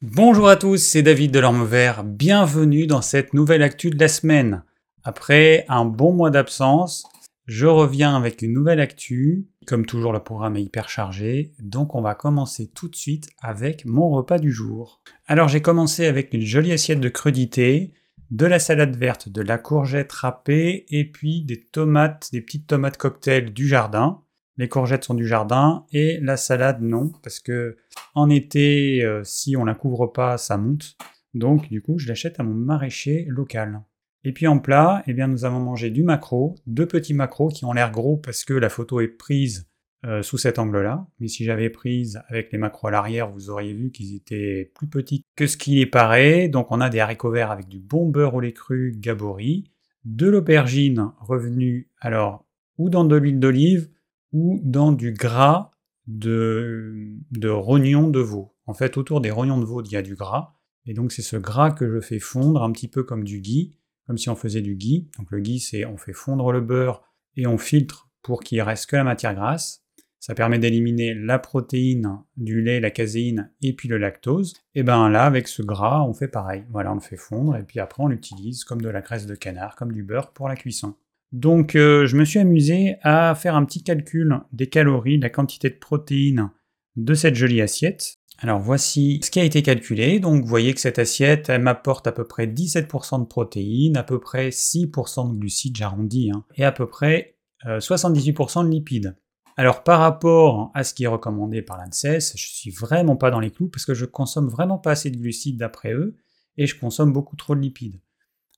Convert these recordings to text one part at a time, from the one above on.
Bonjour à tous, c'est David de l'Orme Vert. Bienvenue dans cette nouvelle actu de la semaine. Après un bon mois d'absence, je reviens avec une nouvelle actu. Comme toujours, le programme est hyper chargé, donc on va commencer tout de suite avec mon repas du jour. Alors j'ai commencé avec une jolie assiette de crudité, de la salade verte, de la courgette râpée et puis des tomates, des petites tomates cocktail du jardin. Les courgettes sont du jardin et la salade non, parce que en été, euh, si on la couvre pas, ça monte. Donc du coup, je l'achète à mon maraîcher local. Et puis en plat, eh bien, nous avons mangé du maquereau, deux petits maquereaux qui ont l'air gros parce que la photo est prise euh, sous cet angle-là. Mais si j'avais prise avec les maquereaux à l'arrière, vous auriez vu qu'ils étaient plus petits que ce qui est paraît. Donc on a des haricots verts avec du bon beurre au lait cru Gabori, de l'aubergine revenue alors ou dans de l'huile d'olive ou dans du gras de, de rognons de veau. En fait, autour des rognons de veau, il y a du gras. Et donc, c'est ce gras que je fais fondre un petit peu comme du ghee, comme si on faisait du ghee. Donc, le ghee, c'est on fait fondre le beurre et on filtre pour qu'il reste que la matière grasse. Ça permet d'éliminer la protéine du lait, la caséine et puis le lactose. Et ben là, avec ce gras, on fait pareil. Voilà, on le fait fondre et puis après on l'utilise comme de la graisse de canard, comme du beurre pour la cuisson. Donc euh, je me suis amusé à faire un petit calcul des calories, de la quantité de protéines de cette jolie assiette. Alors voici ce qui a été calculé. Donc vous voyez que cette assiette, elle m'apporte à peu près 17% de protéines, à peu près 6% de glucides, j'arrondis, hein, et à peu près 78% euh, de lipides. Alors par rapport à ce qui est recommandé par l'ANSES, je suis vraiment pas dans les clous parce que je consomme vraiment pas assez de glucides d'après eux et je consomme beaucoup trop de lipides.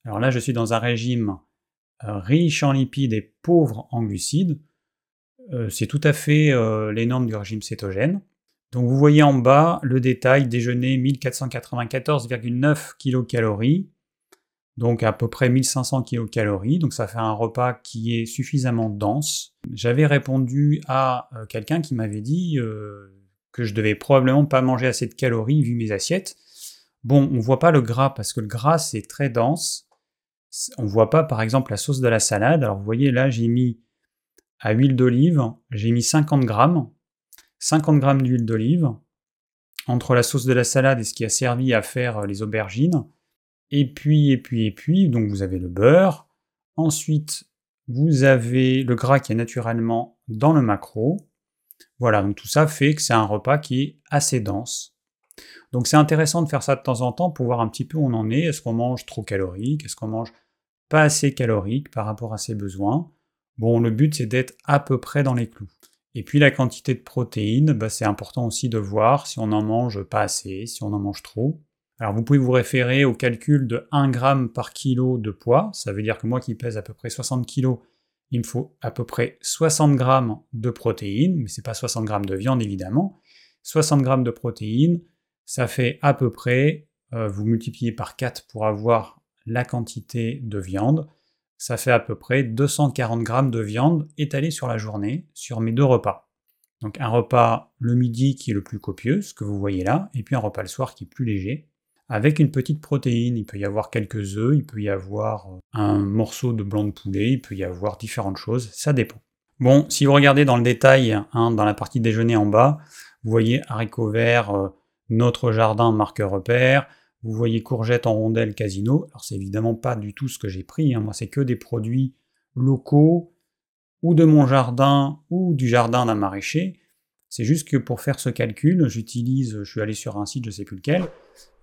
Alors là, je suis dans un régime riche en lipides et pauvre en glucides. Euh, c'est tout à fait euh, les normes du régime cétogène. Donc vous voyez en bas le détail déjeuner 1494,9 kcal, donc à peu près 1500 kcal, donc ça fait un repas qui est suffisamment dense. J'avais répondu à quelqu'un qui m'avait dit que je devais probablement pas manger assez de calories vu mes assiettes. Bon, on voit pas le gras parce que le gras c'est très dense, on voit pas par exemple la sauce de la salade. Alors vous voyez là j'ai mis à huile d'olive, j'ai mis 50 grammes, 50 grammes d'huile d'olive entre la sauce de la salade et ce qui a servi à faire euh, les aubergines. Et puis, et puis, et puis, donc vous avez le beurre. Ensuite, vous avez le gras qui est naturellement dans le macro. Voilà, donc tout ça fait que c'est un repas qui est assez dense. Donc c'est intéressant de faire ça de temps en temps pour voir un petit peu où on en est. Est-ce qu'on mange trop calorique? Est-ce qu'on mange pas assez calorique par rapport à ses besoins? Bon, le but c'est d'être à peu près dans les clous. Et puis la quantité de protéines, bah, c'est important aussi de voir si on en mange pas assez, si on en mange trop. Alors vous pouvez vous référer au calcul de 1 g par kilo de poids. Ça veut dire que moi qui pèse à peu près 60 kg, il me faut à peu près 60 g de protéines, mais c'est pas 60 g de viande évidemment. 60 g de protéines, ça fait à peu près, euh, vous multipliez par 4 pour avoir la quantité de viande, ça fait à peu près 240 grammes de viande étalée sur la journée, sur mes deux repas. Donc un repas le midi qui est le plus copieux, ce que vous voyez là, et puis un repas le soir qui est plus léger, avec une petite protéine. Il peut y avoir quelques œufs, il peut y avoir euh, un morceau de blanc de poulet, il peut y avoir différentes choses, ça dépend. Bon, si vous regardez dans le détail, hein, dans la partie déjeuner en bas, vous voyez haricots verts, euh, notre jardin marque repère, vous voyez courgettes en rondelles casino, alors c'est évidemment pas du tout ce que j'ai pris, hein. moi c'est que des produits locaux, ou de mon jardin, ou du jardin d'un maraîcher, c'est juste que pour faire ce calcul, j'utilise, je suis allé sur un site, je sais plus lequel,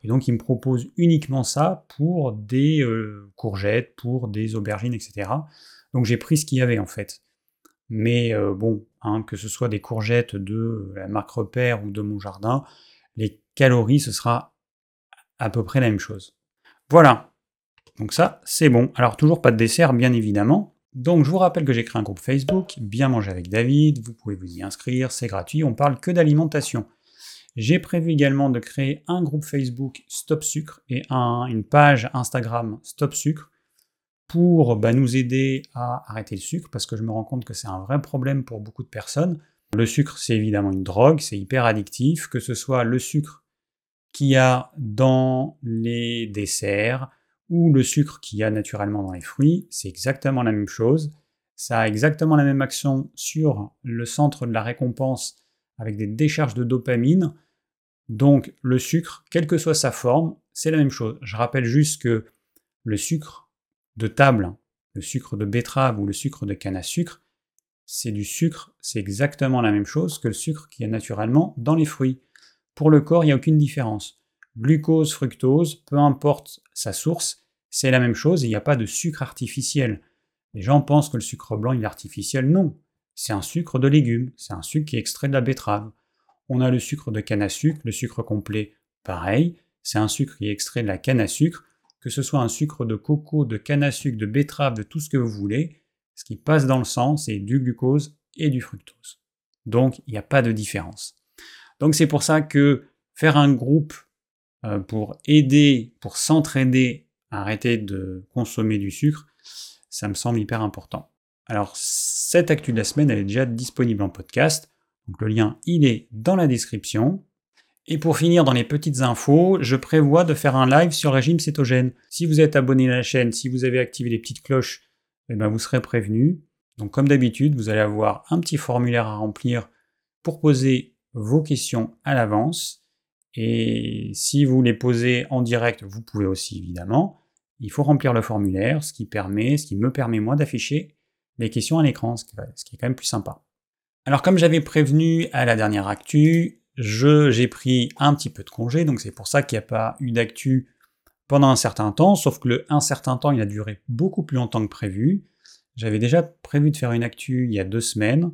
et donc il me propose uniquement ça pour des euh, courgettes, pour des aubergines, etc. Donc j'ai pris ce qu'il y avait en fait. Mais euh, bon, hein, que ce soit des courgettes de la marque Repère ou de mon jardin, les calories, ce sera à peu près la même chose. Voilà. Donc ça, c'est bon. Alors toujours pas de dessert, bien évidemment. Donc je vous rappelle que j'ai créé un groupe Facebook, Bien manger avec David, vous pouvez vous y inscrire, c'est gratuit, on parle que d'alimentation. J'ai prévu également de créer un groupe Facebook Stop Sucre et une page Instagram Stop Sucre pour bah, nous aider à arrêter le sucre, parce que je me rends compte que c'est un vrai problème pour beaucoup de personnes. Le sucre, c'est évidemment une drogue, c'est hyper addictif, que ce soit le sucre qu'il y a dans les desserts ou le sucre qu'il y a naturellement dans les fruits, c'est exactement la même chose. Ça a exactement la même action sur le centre de la récompense avec des décharges de dopamine. Donc le sucre, quelle que soit sa forme, c'est la même chose. Je rappelle juste que le sucre de table, le sucre de betterave ou le sucre de canne à sucre, c'est du sucre, c'est exactement la même chose que le sucre qui est naturellement dans les fruits. Pour le corps, il n'y a aucune différence. Glucose, fructose, peu importe sa source, c'est la même chose, il n'y a pas de sucre artificiel. Les gens pensent que le sucre blanc est artificiel, non. C'est un sucre de légumes, c'est un sucre qui est extrait de la betterave. On a le sucre de canne à sucre, le sucre complet, pareil, c'est un sucre qui est extrait de la canne à sucre, que ce soit un sucre de coco, de canne à sucre, de betterave, de tout ce que vous voulez, ce qui passe dans le sang, c'est du glucose et du fructose. Donc, il n'y a pas de différence. Donc, c'est pour ça que faire un groupe euh, pour aider, pour s'entraider à arrêter de consommer du sucre, ça me semble hyper important. Alors, cette actu de la semaine, elle est déjà disponible en podcast. Donc, le lien, il est dans la description. Et pour finir dans les petites infos, je prévois de faire un live sur le régime cétogène. Si vous êtes abonné à la chaîne, si vous avez activé les petites cloches, eh ben vous serez prévenu. Donc comme d'habitude, vous allez avoir un petit formulaire à remplir pour poser vos questions à l'avance. Et si vous les posez en direct, vous pouvez aussi évidemment. Il faut remplir le formulaire, ce qui permet, ce qui me permet moi d'afficher les questions à l'écran, ce qui est quand même plus sympa. Alors comme j'avais prévenu à la dernière actu, j'ai pris un petit peu de congé, donc c'est pour ça qu'il n'y a pas eu d'actu pendant un certain temps, sauf que le un certain temps, il a duré beaucoup plus longtemps que prévu. J'avais déjà prévu de faire une actu il y a deux semaines,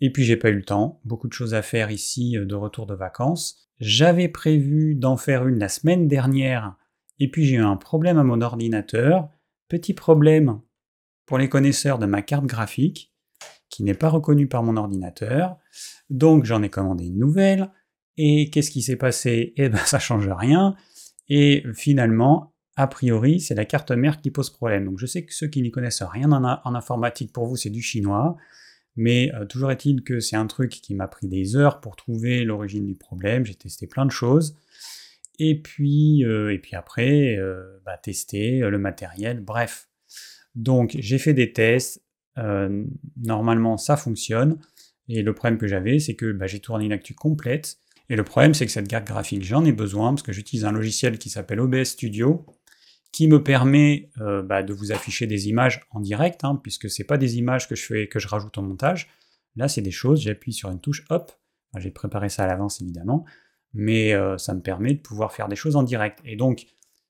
et puis j'ai pas eu le temps, beaucoup de choses à faire ici euh, de retour de vacances. J'avais prévu d'en faire une la semaine dernière, et puis j'ai eu un problème à mon ordinateur. Petit problème pour les connaisseurs de ma carte graphique, qui n'est pas reconnue par mon ordinateur. Donc j'en ai commandé une nouvelle. Et qu'est-ce qui s'est passé? Eh ben ça change rien. Et finalement, a priori, c'est la carte mère qui pose problème. Donc je sais que ceux qui n'y connaissent rien en, informatique, pour vous, c'est du chinois. Mais euh, toujours est-il que c'est un truc qui m'a pris des heures pour trouver l'origine du problème. J'ai testé plein de choses. Et puis, euh, et puis après, euh, bah, tester le matériel, bref. Donc j'ai fait des tests. normalement, ça fonctionne. Et le problème que j'avais, c'est que bah, j'ai tourné une actu complète et le problème, c'est que cette carte graphique, j'en ai besoin parce que j'utilise un logiciel qui s'appelle OBS Studio, qui me permet euh, bah, de vous afficher des images en direct, hein, puisque c'est pas des images que je fais, que je rajoute au montage. Là, c'est des choses, j'appuie sur une touche, hop, j'ai préparé ça à l'avance évidemment, mais euh, ça me permet de pouvoir faire des choses en direct. Et donc,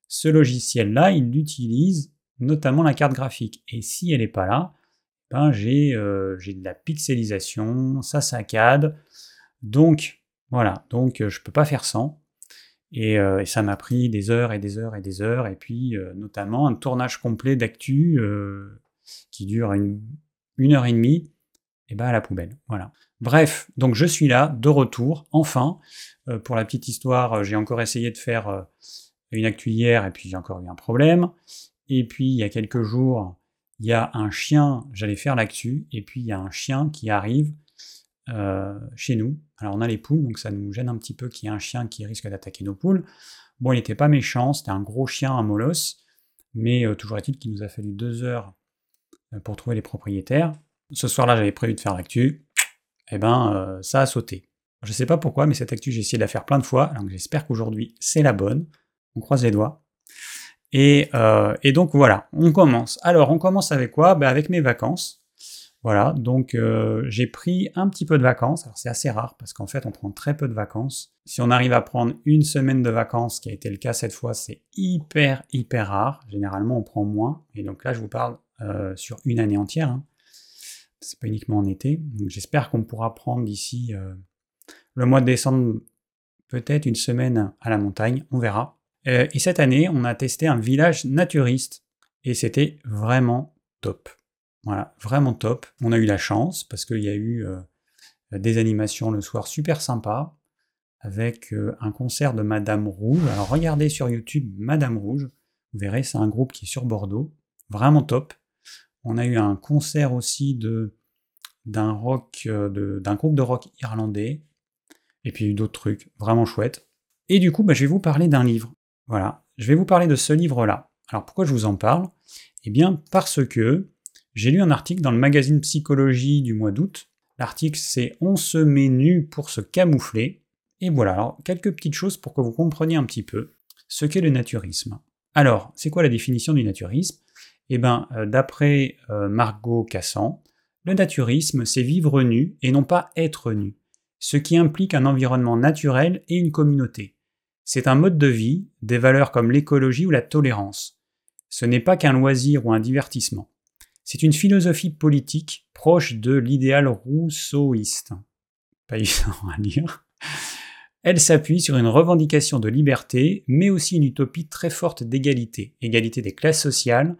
ce logiciel-là, il utilise notamment la carte graphique. Et si elle n'est pas là, ben j'ai euh, de la pixelisation, ça saccade. Donc, voilà, donc euh, je peux pas faire sans. Euh, et, ça m'a pris des heures et des heures et des heures, et puis euh, notamment un tournage complet d'actu qui dure une, heure et demie, et ben à la poubelle. Voilà. Bref, donc je suis là, de retour, enfin. pour la petite histoire, j'ai encore essayé de faire une actu hier, et puis j'ai encore eu un problème. Et puis il y a quelques jours, il y a un chien, j'allais faire l'actu, et puis il y a un chien qui arrive euh, chez nous. Alors on a les poules, donc ça nous gêne un petit peu qu'il y ait un chien qui risque d'attaquer nos poules. Bon, il n'était pas méchant, c'était un gros chien, un molosse, mais euh, toujours est-il qu'il nous a fallu deux heures euh, pour trouver les propriétaires. Ce soir-là, j'avais prévu de faire l'actu, et eh ben ça a sauté. Je ne sais pas pourquoi, mais cette actu, j'ai essayé de la faire plein de fois, donc j'espère qu'aujourd'hui c'est la bonne. On croise les doigts. Et, et, donc voilà, on commence. Alors on commence avec quoi? Ben, Avec mes vacances. Voilà, donc euh, j'ai pris un petit peu de vacances. Alors c'est assez rare parce qu'en fait on prend très peu de vacances. Si on arrive à prendre une semaine de vacances, qui a été le cas cette fois, c'est hyper hyper rare. Généralement on prend moins. Et donc là je vous parle euh, sur une année entière. Hein. C'est pas uniquement en été. Donc j'espère qu'on pourra prendre d'ici euh, le mois de décembre peut-être une semaine à la montagne. On verra. et cette année on a testé un village naturiste et c'était vraiment top. Voilà, vraiment top. On a eu la chance parce qu'il y a eu euh, des animations le soir super sympa avec euh, un concert de Madame Rouge. Alors regardez sur YouTube Madame Rouge, vous verrez, c'est un groupe qui est sur Bordeaux, vraiment top. On a eu un concert aussi de d'un rock, euh, d'un groupe de rock irlandais, et puis d'autres trucs vraiment chouettes. Et du coup, bah, je vais vous parler d'un livre. Voilà, je vais vous parler de ce livre-là. Alors pourquoi je vous en parle? Eh bien parce que j'ai lu un article dans le magazine Psychologie du mois d'août. L'article c'est On se met nu pour se camoufler. Et voilà, alors quelques petites choses pour que vous compreniez un petit peu ce qu'est le naturisme. Alors, c'est quoi la définition du naturisme? Eh bien, euh, d'après euh, Margot Cassan, le naturisme, c'est vivre nu et non pas être nu, ce qui implique un environnement naturel et une communauté. C'est un mode de vie, des valeurs comme l'écologie ou la tolérance. Ce n'est pas qu'un loisir ou un divertissement. C'est une philosophie politique proche de l'idéal rousseauiste. Pas évident à lire. Elle s'appuie sur une revendication de liberté, mais aussi une utopie très forte d'égalité. Égalité des classes sociales,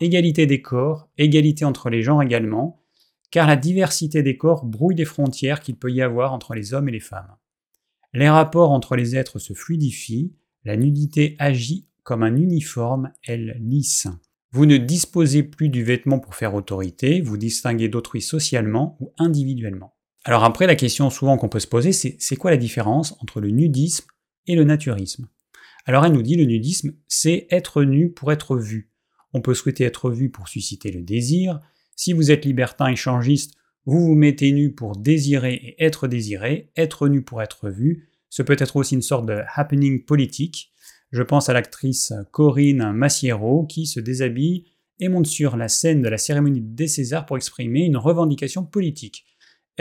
égalité des corps, égalité entre les genres également, car la diversité des corps brouille les frontières qu'il peut y avoir entre les hommes et les femmes. Les rapports entre les êtres se fluidifient, la nudité agit comme un uniforme, elle lisse. Vous ne disposez plus du vêtement pour faire autorité, vous distinguez d'autrui socialement ou individuellement. Alors après, la question souvent qu'on peut se poser, c'est c'est quoi la différence entre le nudisme et le naturisme? Alors elle nous dit le nudisme, c'est être nu pour être vu. On peut souhaiter être vu pour susciter le désir. Si vous êtes libertin échangiste, vous vous mettez nu pour désirer et être désiré. Être nu pour être vu, ce peut être aussi une sorte de happening politique. Je pense à l'actrice Corinne Massiero qui se déshabille et monte sur la scène de la cérémonie des Césars pour exprimer une revendication politique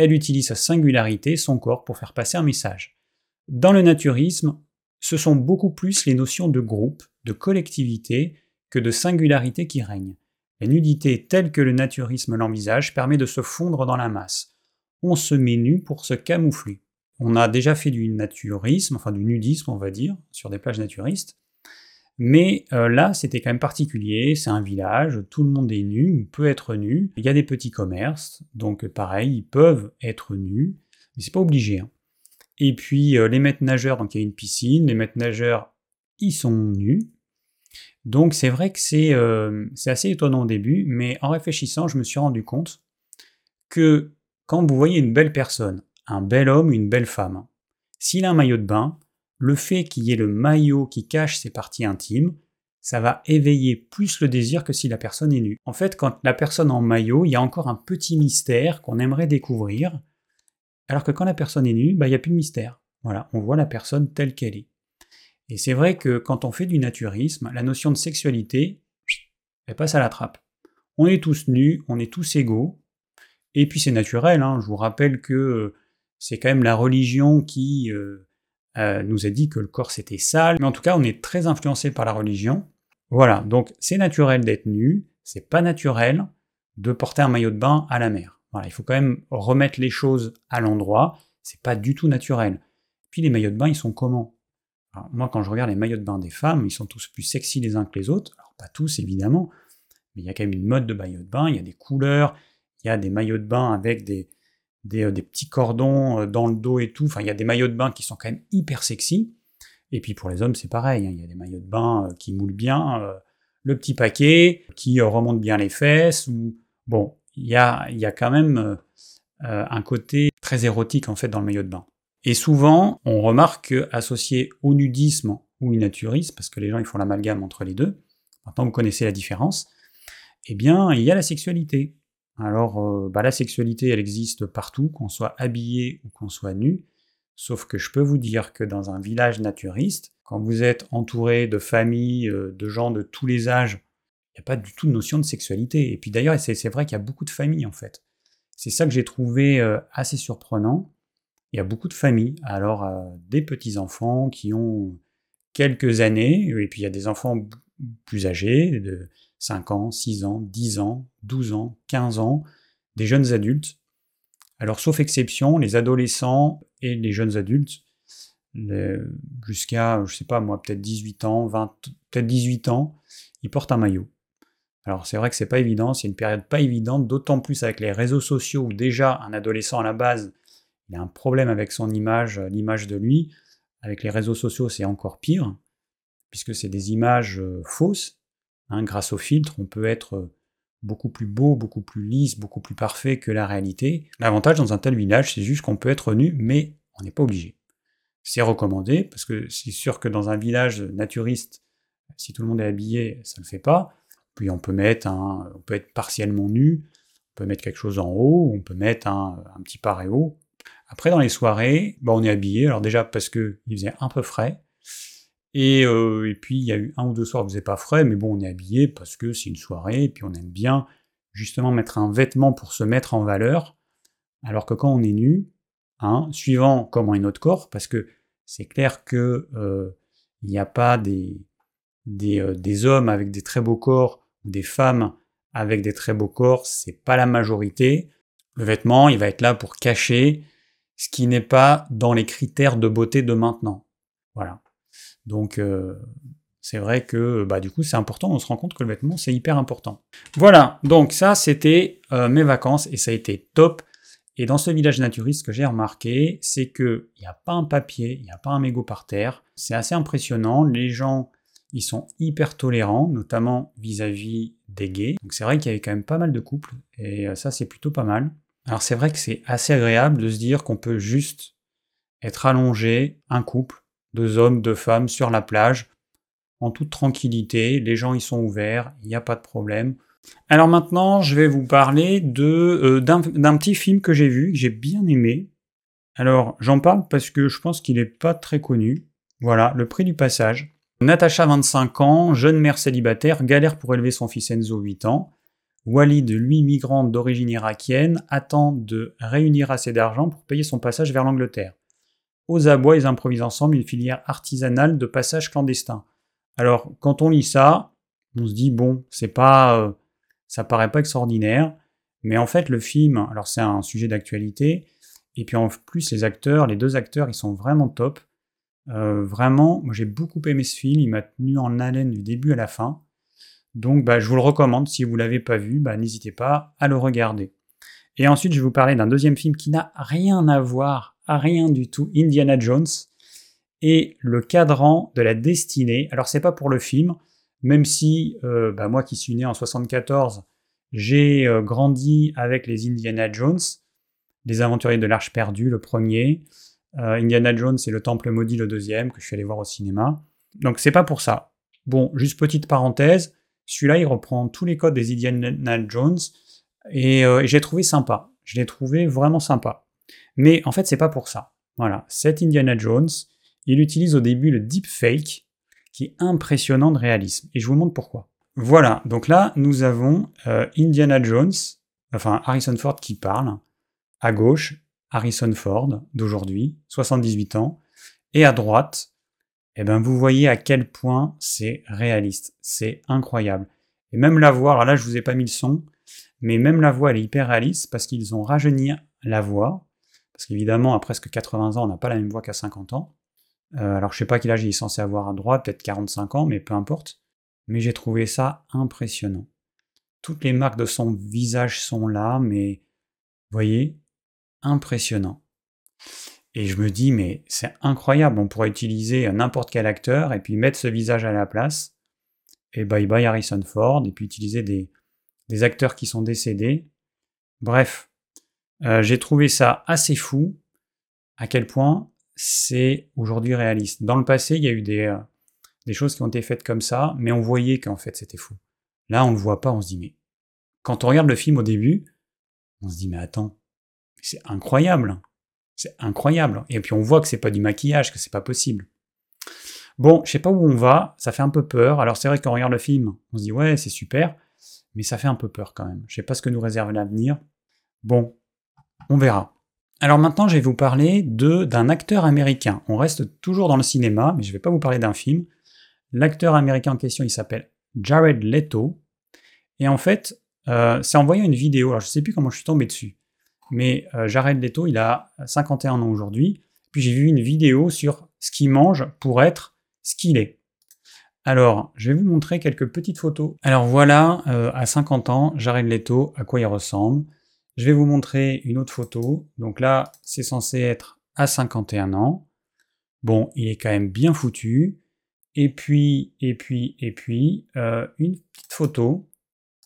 elle utilise sa singularité, son corps, pour faire passer un message. Dans le naturisme, ce sont beaucoup plus les notions de groupe, de collectivité, que de singularité qui règnent. La nudité telle que le naturisme l'envisage permet de se fondre dans la masse. On se met nu pour se camoufler. On a déjà fait du naturisme, enfin du nudisme on va dire, sur des plages naturistes, mais euh, là, c'était quand même particulier, c'est un village, tout le monde est nu ou peut être nu. Il y a des petits commerces, donc pareil, ils peuvent être nus, mais c'est pas obligé. Hein. Et puis euh, les maîtres nageurs, donc il y a une piscine, les maîtres nageurs, ils sont nus. Donc c'est vrai que c'est euh, assez étonnant au début, mais en réfléchissant, je me suis rendu compte que quand vous voyez une belle personne, un bel homme, une belle femme, s'il a un maillot de bain, le fait qu'il y ait le maillot qui cache ses parties intimes, ça va éveiller plus le désir que si la personne est nue. En fait, quand la personne en maillot, il y a encore un petit mystère qu'on aimerait découvrir, alors que quand la personne est nue, bah, il n'y a plus de mystère. Voilà, on voit la personne telle qu'elle est. Et c'est vrai que quand on fait du naturisme, la notion de sexualité, elle passe à la trappe. On est tous nus, on est tous égaux, et puis c'est naturel, hein. je vous rappelle que euh, c'est quand même la religion qui... Euh, euh, nous a dit que le corps c'était sale, mais en tout cas on est très influencé par la religion. Voilà, donc c'est naturel d'être nu, c'est pas naturel de porter un maillot de bain à la mer. Voilà, il faut quand même remettre les choses à l'endroit, c'est pas du tout naturel. Puis les maillots de bain, ils sont comment? Moi quand je regarde les maillots de bain des femmes, ils sont tous plus sexy les uns que les autres, alors pas tous évidemment, mais il y a quand même une mode de maillot de bain, il y a des couleurs, il y a des maillots de bain avec des, euh, des, petits cordons euh, dans le dos et tout. Enfin, il y a des maillots de bain qui sont quand même hyper sexy. Et puis pour les hommes, c'est pareil. Hein. Il y a des maillots de bain euh, qui moulent bien, le petit paquet qui remonte bien les fesses. Ou bon, il y a, il y a quand même un côté très érotique en fait dans le maillot de bain. Et souvent, on remarque qu'associé au nudisme ou au naturisme, parce que les gens ils font l'amalgame entre les deux, maintenant vous connaissez la différence, eh bien, il y a la sexualité. Alors, euh, bah, la sexualité, elle existe partout, qu'on soit habillé ou qu'on soit nu. Sauf que je peux vous dire que dans un village naturiste, quand vous êtes entouré de familles, euh, de gens de tous les âges, il n'y a pas du tout de notion de sexualité. Et puis d'ailleurs, c'est vrai qu'il y a beaucoup de familles en fait. C'est ça que j'ai trouvé euh, assez surprenant. Il y a beaucoup de familles. Alors, des petits-enfants qui ont quelques années, et puis il y a des enfants plus âgés, de 5 ans, 6 ans, 10 ans, 12 ans, 15 ans, des jeunes adultes. Alors, sauf exception, les adolescents et les jeunes adultes, jusqu'à, je sais pas moi, peut-être 18 ans, 20, peut-être 18 ans, ils portent un maillot. Alors, c'est vrai que c'est pas évident, c'est une période pas évidente, d'autant plus avec les réseaux sociaux où déjà un adolescent à la base, il a un problème avec son image, l'image de lui. Avec les réseaux sociaux, c'est encore pire, puisque c'est des images euh, fausses, Hein, grâce au filtre, on peut être euh, beaucoup plus beau, beaucoup plus lisse, beaucoup plus parfait que la réalité. L'avantage dans un tel village, c'est juste qu'on peut être nu, mais on n'est pas obligé. C'est recommandé, parce que c'est sûr que dans un village naturiste, si tout le monde est habillé, ça ne le fait pas. Puis on peut mettre on peut être partiellement nu, on peut mettre quelque chose en haut, on peut mettre un, un petit paréo. Après, dans les soirées, bah, on est habillé. Alors déjà parce que il faisait un peu frais. Et, euh, et puis il y a eu un ou deux soirs où il pas frais, mais bon, on est habillé parce que c'est une soirée, et puis on aime bien justement mettre un vêtement pour se mettre en valeur. Alors que quand on est nu, hein, suivant comment est notre corps, parce que c'est clair que euh, il n'y a pas des, des, euh, des, hommes avec des très beaux corps ou des femmes avec des très beaux corps, c'est pas la majorité. Le vêtement, il va être là pour cacher ce qui n'est pas dans les critères de beauté de maintenant. Voilà. Donc euh, c'est vrai que bah, du coup c'est important, on se rend compte que le vêtement c'est hyper important. Voilà, donc ça c'était mes vacances et ça a été top. Et dans ce village naturiste, ce que j'ai remarqué, c'est qu'il n'y a pas un papier, il n'y a pas un mégot par terre. C'est assez impressionnant. Les gens, ils sont hyper tolérants, notamment vis-à-vis des gays. Donc c'est vrai qu'il y avait quand même pas mal de couples, et euh, ça c'est plutôt pas mal. Alors c'est vrai que c'est assez agréable de se dire qu'on peut juste être allongé, un couple, deux hommes, deux femmes, sur la plage, en toute tranquillité. Les gens, ils sont ouverts, il n'y a pas de problème. Alors maintenant, je vais vous parler euh, d'un petit film que j'ai vu, que j'ai bien aimé. Alors, j'en parle parce que je pense qu'il n'est pas très connu. Voilà, Le Prix du Passage. Natacha, 25 ans, jeune mère célibataire, galère pour élever son fils Enzo, 8 ans. Walid, lui, migrante d'origine irakienne, attend de réunir assez d'argent pour payer son passage vers l'Angleterre. Aux abois, ils improvisent ensemble une filière artisanale de passage clandestin. Alors, quand on lit ça, on se dit, bon, c'est pas, euh, ça paraît pas extraordinaire, mais en fait le film, alors c'est un sujet d'actualité, et puis en plus les acteurs, les deux acteurs, ils sont vraiment top. Euh, vraiment, moi j'ai beaucoup aimé ce film, il m'a tenu en haleine du début à la fin. Donc bah, je vous le recommande, si vous ne l'avez pas vu, bah, n'hésitez pas à le regarder. Et ensuite je vais vous parler d'un deuxième film qui n'a rien à voir, rien du tout, Indiana Jones, et le cadran de la destinée. Alors c'est pas pour le film, même si euh, bah, moi qui suis né en 74, j'ai euh, grandi avec les Indiana Jones, les aventuriers de l'Arche perdue, le premier. Euh, Indiana Jones et le Temple maudit, le deuxième, que je suis allé voir au cinéma. Donc c'est pas pour ça. Bon, juste petite parenthèse, celui-là il reprend tous les codes des Indiana Jones et, et j'ai trouvé sympa. Je l'ai trouvé vraiment sympa. Mais en fait c'est pas pour ça. Voilà, cet Indiana Jones, il utilise au début le deepfake, qui est impressionnant de réalisme. Et je vous montre pourquoi. Voilà, donc là, nous avons euh, Indiana Jones, enfin Harrison Ford qui parle. À gauche, Harrison Ford d'aujourd'hui, 78 ans. Et à droite, eh ben, vous voyez à quel point c'est réaliste. C'est incroyable. Et même la voix, alors là, je vous ai pas mis le son, mais même la voix, elle est hyper réaliste parce qu'ils ont rajeuni la voix. Parce qu'évidemment, à presque 80 ans, on n'a pas la même voix qu'à 50 ans. Euh, alors je sais pas quel âge il est censé avoir à droite, peut-être 45 ans, mais peu importe. Mais j'ai trouvé ça impressionnant. Toutes les marques de son visage sont là, mais voyez, impressionnant. Et je me dis, mais c'est incroyable, on pourrait utiliser n'importe quel acteur et puis mettre ce visage à la place. Et bye bye Harrison Ford, et puis utiliser des, des acteurs qui sont décédés. Bref, euh, j'ai trouvé ça assez fou, à quel point c'est aujourd'hui réaliste. Dans le passé, il y a eu des, euh, choses qui ont été faites comme ça, mais on voyait qu'en fait c'était fou. Là, on ne le voit pas, on se dit, mais quand on regarde le film au début, on se dit, mais attends, c'est incroyable. C'est incroyable. Et puis on voit que c'est pas du maquillage, que c'est pas possible. Bon, je sais pas où on va, ça fait un peu peur. Alors c'est vrai qu'on regarde le film, on se dit ouais, c'est super, mais ça fait un peu peur quand même. Je sais pas ce que nous réserve l'avenir. Bon, on verra. Alors maintenant, je vais vous parler d'un acteur américain. On reste toujours dans le cinéma, mais je ne vais pas vous parler d'un film. L'acteur américain en question, il s'appelle Jared Leto. Et en fait, euh, c'est en voyant une vidéo, alors je ne sais plus comment je suis tombé dessus, mais euh, Jared Leto, il a 51 ans aujourd'hui. Puis j'ai vu une vidéo sur ce qu'il mange pour être ce qu'il est. Alors, je vais vous montrer quelques petites photos. Alors voilà, euh, à 50 ans, Jared Leto, à quoi il ressemble. Je vais vous montrer une autre photo. Donc là, c'est censé être à 51 ans. Bon, il est quand même bien foutu. Et puis, et puis, et puis, euh, une petite photo.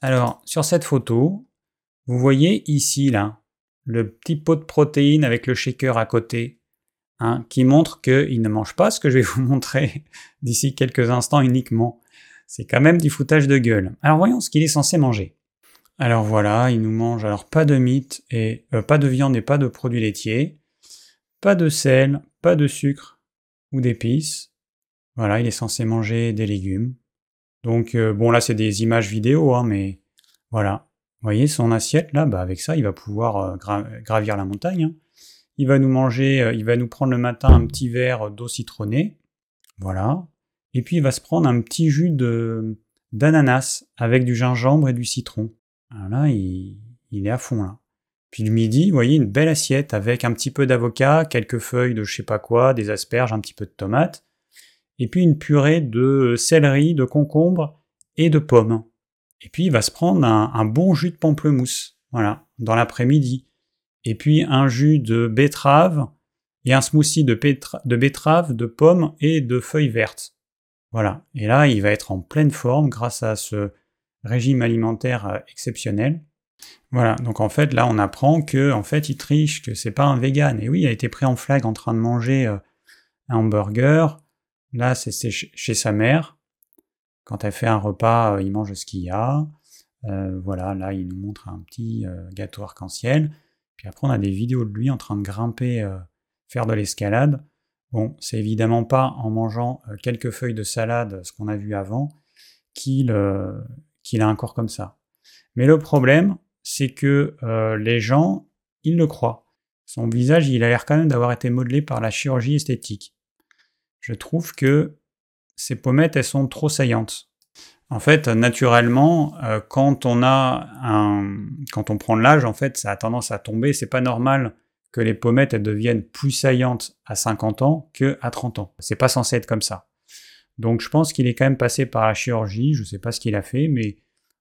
Alors, sur cette photo, vous voyez ici, là, le petit pot de protéines avec le shaker à côté, hein, qui montre qu'il ne mange pas ce que je vais vous montrer d'ici quelques instants uniquement. C'est quand même du foutage de gueule. Alors voyons ce qu'il est censé manger. Alors voilà, il nous mange alors pas de mythe et euh, pas de viande et pas de produits laitiers. pas de sel, pas de sucre ou d'épices. Voilà, il est censé manger des légumes. Donc, euh, bon, là, c'est des images vidéo, hein, mais voilà. Vous voyez, son assiette, là, bah, avec ça, il va pouvoir euh, gravir la montagne. Hein. Il va nous manger, il va nous prendre le matin un petit verre d'eau citronnée. Voilà. Et puis, il va se prendre un petit jus de, d'ananas avec du gingembre et du citron. Il, est à fond, là. Puis le midi, vous voyez, une belle assiette avec un petit peu d'avocat, quelques feuilles de je sais pas quoi, des asperges, un petit peu de tomates et puis une purée de céleri, de concombre et de pommes. Et puis il va se prendre un, bon jus de pamplemousse, voilà, dans l'après-midi. Et puis un jus de betterave et un smoothie de, de betterave, de pommes et de feuilles vertes. Voilà. Et là, il va être en pleine forme grâce à ce régime alimentaire euh, exceptionnel. Voilà. Donc en fait, là, on apprend que en fait, il triche, que c'est pas un vegan. Et oui, il a été pris en flag en train de manger euh, un hamburger Là, c'est chez sa mère. Quand elle fait un repas, euh, il mange ce qu'il y a. Voilà, là, il nous montre un petit gâteau arc-en-ciel. Puis après, on a des vidéos de lui en train de grimper, faire de l'escalade. Bon, c'est évidemment pas en mangeant quelques feuilles de salade, ce qu'on a vu avant, qu'il qu'il a un corps comme ça. Mais le problème, c'est que les gens, ils le croient. Son visage, il a l'air quand même d'avoir été modelé par la chirurgie esthétique je trouve que ces pommettes, elles sont trop saillantes. En fait, naturellement, euh, quand on a un, quand on prend de l'âge, en fait, ça a tendance à tomber. C'est pas normal que les pommettes elles deviennent plus saillantes à 50 ans que à 30 ans. C'est pas censé être comme ça. Donc, je pense qu'il est quand même passé par la chirurgie. Je sais pas ce qu'il a fait, mais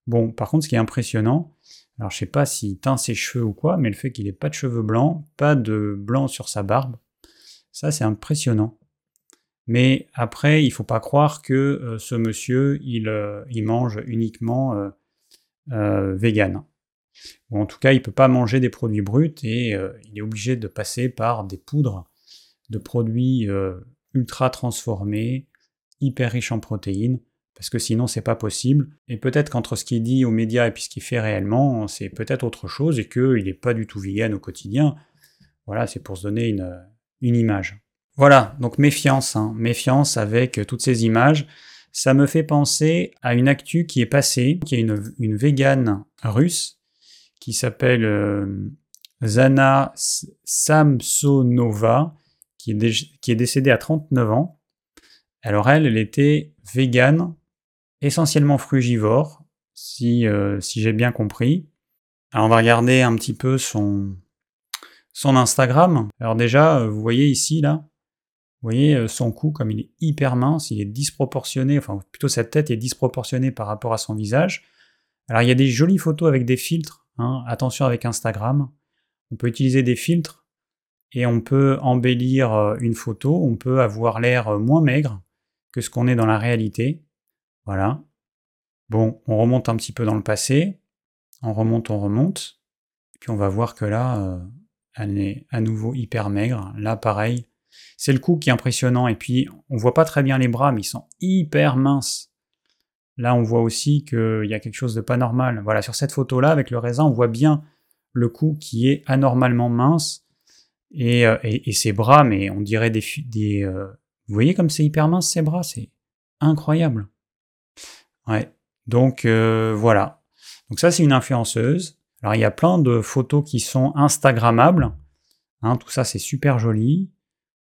bon. Par contre, ce qui est impressionnant, alors je sais pas s'il teint ses cheveux ou quoi, mais le fait qu'il ait pas de cheveux blancs, pas de blanc sur sa barbe, ça c'est impressionnant. Mais après, il ne faut pas croire que euh, ce monsieur, il, euh, mange uniquement euh, vegan. Ou en tout cas, il ne peut pas manger des produits bruts et il est obligé de passer par des poudres de produits ultra transformés, hyper riches en protéines, parce que sinon c'est pas possible. Et peut-être qu'entre ce qu'il dit aux médias et puis ce qu'il fait réellement, c'est peut-être autre chose et qu'il n'est pas du tout vegan au quotidien. Voilà, c'est pour se donner une image. Voilà, donc méfiance, hein. méfiance avec euh, toutes ces images. Ça me fait penser à une actu qui est passée, qui est une, une végane russe qui s'appelle euh, Zana Samsonova, qui est, qui est décédée à 39 ans. Alors elle, elle était végane, essentiellement frugivore, si, euh, si j'ai bien compris. Alors on va regarder un petit peu son, Instagram. Alors déjà, vous voyez ici, là, vous voyez, euh, son cou, comme il est hyper mince, il est disproportionné, enfin plutôt sa tête est disproportionnée par rapport à son visage. Alors il y a des jolies photos avec des filtres, hein. attention avec Instagram. On peut utiliser des filtres et on peut embellir euh, une photo, on peut avoir l'air euh, moins maigre que ce qu'on est dans la réalité. Voilà. Bon, on remonte un petit peu dans le passé, on remonte, on remonte, puis on va voir que là, elle est à nouveau hyper maigre. Là, pareil, c'est le cou qui est impressionnant. Et puis, on voit pas très bien les bras, mais ils sont hyper minces. Là, on voit aussi qu'il y a quelque chose de pas normal. Voilà, sur cette photo-là, avec le raisin, on voit bien le cou qui est anormalement mince. Et, euh, ses bras, mais on dirait des... des euh, Vous voyez comme c'est hyper mince ses bras C'est incroyable. Ouais. Donc, euh, voilà. Donc ça, c'est une influenceuse. Alors, il y a plein de photos qui sont Instagrammables. Hein, tout ça, c'est super joli.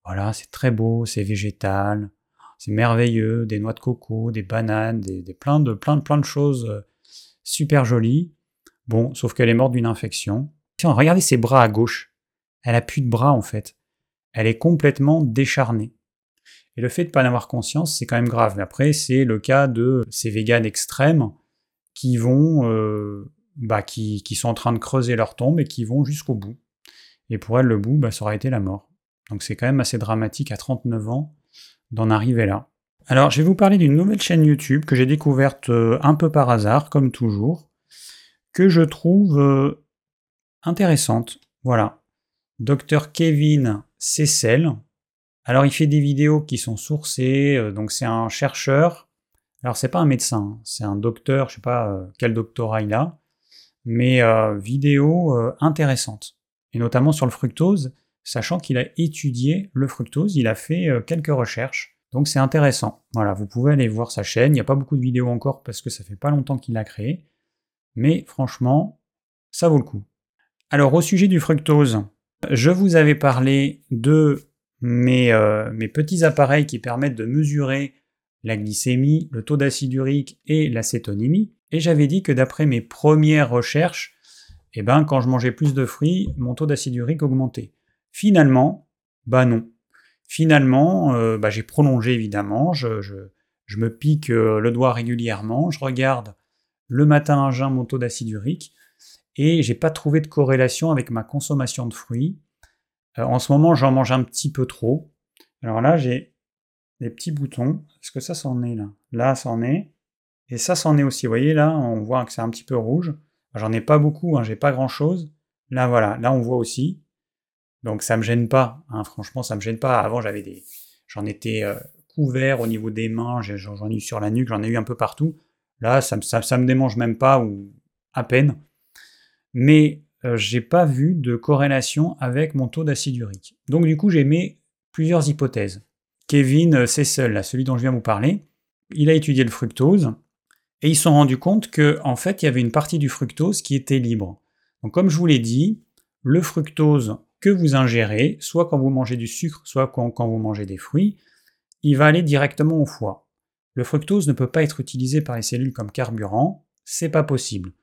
Voilà, c'est très beau, c'est végétal, c'est merveilleux, des noix de coco, des bananes, des, plein de plein de plein de choses euh, super jolies. Bon, sauf qu'elle est morte d'une infection. Regardez ses bras à gauche. Elle a plus de bras en fait. Elle est complètement décharnée. Et le fait de ne pas en avoir conscience, c'est quand même grave. Mais après, c'est le cas de ces véganes extrêmes qui vont, euh, bah, qui, sont en train de creuser leur tombe et qui vont jusqu'au bout. Et pour elle, le bout, bah, ça aurait été la mort. Donc c'est quand même assez dramatique à 39 ans d'en arriver là. Alors je vais vous parler d'une nouvelle chaîne YouTube que j'ai découverte euh, un peu par hasard, comme toujours, que je trouve euh, intéressante. Voilà. Dr Kevin Cessel. Alors il fait des vidéos qui sont sourcées, euh, donc c'est un chercheur. Alors c'est pas un médecin, c'est un docteur, je sais pas quel doctorat il a, mais vidéo intéressante. Et notamment sur le fructose, sachant qu'il a étudié le fructose, il a fait euh, quelques recherches. Donc c'est intéressant. Voilà, vous pouvez aller voir sa chaîne. Il n'y a pas beaucoup de vidéos encore parce que ça fait pas longtemps qu'il l'a créé. Mais franchement, ça vaut le coup. Alors au sujet du fructose, je vous avais parlé de mes, euh, mes petits appareils qui permettent de mesurer la glycémie, le taux d'acide urique et l'acétonémie. Et j'avais dit que d'après mes premières recherches, eh ben, quand je mangeais plus de fruits, mon taux d'acide urique augmentait. Finalement, bah non. Finalement, euh, bah j'ai prolongé évidemment, je, me pique euh, le doigt régulièrement, je regarde le matin à jeun mon taux d'acide urique, et j'ai pas trouvé de corrélation avec ma consommation de fruits. Euh, en ce moment, j'en mange un petit peu trop. Alors là, j'ai des petits boutons. Est-ce que ça, s'en est là? Là, c'en est. Et ça, c'en est aussi. Vous voyez, là, on voit que c'est un petit peu rouge. J'en ai pas beaucoup, hein, j'ai pas grand chose. Là, voilà, là, on voit aussi. Donc, ça me gêne pas. Hein, franchement, ça me gêne pas. Avant, j'avais des. J'en étais euh, couvert au niveau des mains, j'en ai eu sur la nuque, j'en ai eu un peu partout. Là, ça, ça, ça me démange même pas, ou à peine. Mais euh, j'ai pas vu de corrélation avec mon taux d'acide urique. Donc du coup, j'ai mis plusieurs hypothèses. Kevin Cessel, celui dont je viens vous parler, il a étudié le fructose et ils se sont rendus compte que en fait, il y avait une partie du fructose qui était libre. Donc comme je vous l'ai dit, le fructose que vous ingérez, soit quand vous mangez du sucre, soit quand vous mangez des fruits, il va aller directement au foie. Le fructose ne peut pas être utilisé par les cellules comme carburant, c'est pas possible.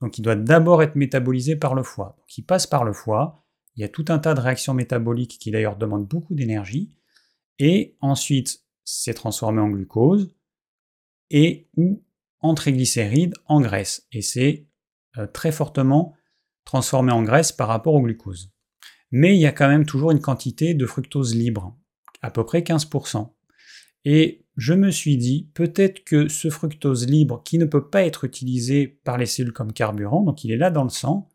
Donc il doit d'abord être métabolisé par le foie. Donc il passe par le foie, il y a tout un tas de réactions métaboliques qui d'ailleurs demandent beaucoup d'énergie, et ensuite c'est transformé en glucose et ou en triglycérides en graisse. Et c'est euh, très fortement transformé en graisse par rapport au glucose. Mais il y a quand même toujours une quantité de fructose libre, à peu près 15%. Et je me suis dit, peut-être que ce fructose libre, qui ne peut pas être utilisé par les cellules comme carburant, donc il est là dans le sang,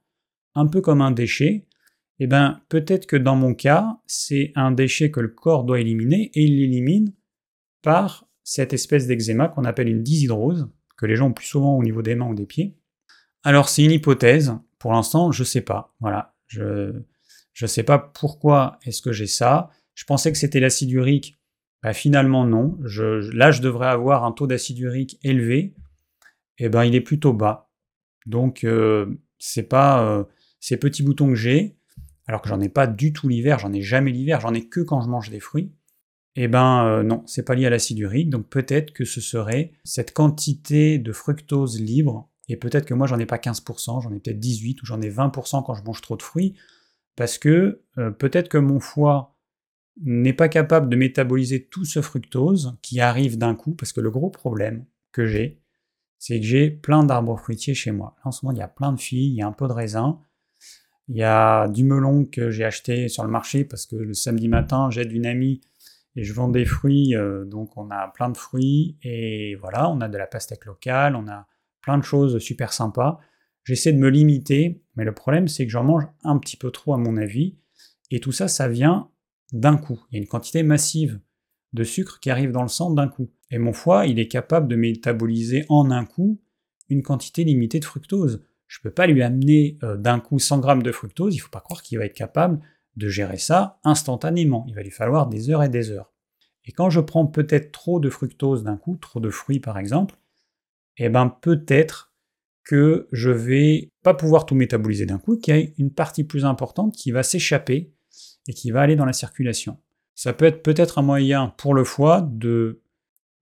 un peu comme un déchet, eh bien peut-être que dans mon cas, c'est un déchet que le corps doit éliminer, et il l'élimine par cette espèce d'eczéma qu'on appelle une dyshydrose, que les gens ont plus souvent au niveau des mains ou des pieds. Alors c'est une hypothèse, pour l'instant je ne sais pas, voilà, je ne sais pas pourquoi est-ce que j'ai ça, je pensais que c'était l'acide urique bah, finalement non. là, je devrais avoir un taux d'acide urique élevé. Et eh ben, il est plutôt bas. Donc, euh, c'est pas euh, ces petits boutons que j'ai, alors que j'en ai pas du tout l'hiver, j'en ai jamais l'hiver, j'en ai que quand je mange des fruits. Eh ben euh, non, c'est pas lié à l'acide urique, donc peut-être que ce serait cette quantité de fructose libre, et peut-être que moi j'en ai pas 15%, j'en ai peut-être 18 ou j'en ai 20% quand je mange trop de fruits, parce que peut-être que mon foie n'est pas capable de métaboliser tout ce fructose qui arrive d'un coup, parce que le gros problème que j'ai, c'est que j'ai plein d'arbres fruitiers chez moi. en ce moment, il y a plein de filles, il y a un peu de raisin, il y a du melon que j'ai acheté sur le marché parce que le samedi matin, j'aide une amie et je vends des fruits, euh, donc on a plein de fruits, et voilà, on a de la pastèque locale, on a plein de choses super sympas. J'essaie de me limiter, mais le problème c'est que j'en mange un petit peu trop à mon avis, et tout ça, ça vient d'un coup. Il y a une quantité massive de sucre qui arrive dans le sang d'un coup. Et mon foie, il est capable de métaboliser en un coup une quantité limitée de fructose. Je ne peux pas lui amener euh, d'un coup 100 grammes de fructose, il ne faut pas croire qu'il va être capable de gérer ça instantanément. Il va lui falloir des heures et des heures. Et quand je prends peut-être trop de fructose d'un coup, trop de fruits par exemple, eh ben peut-être que je vais pas pouvoir tout métaboliser d'un coup, qu'il y a une partie plus importante qui va s'échapper et qui va aller dans la circulation. Ça peut être peut-être un moyen pour le foie de,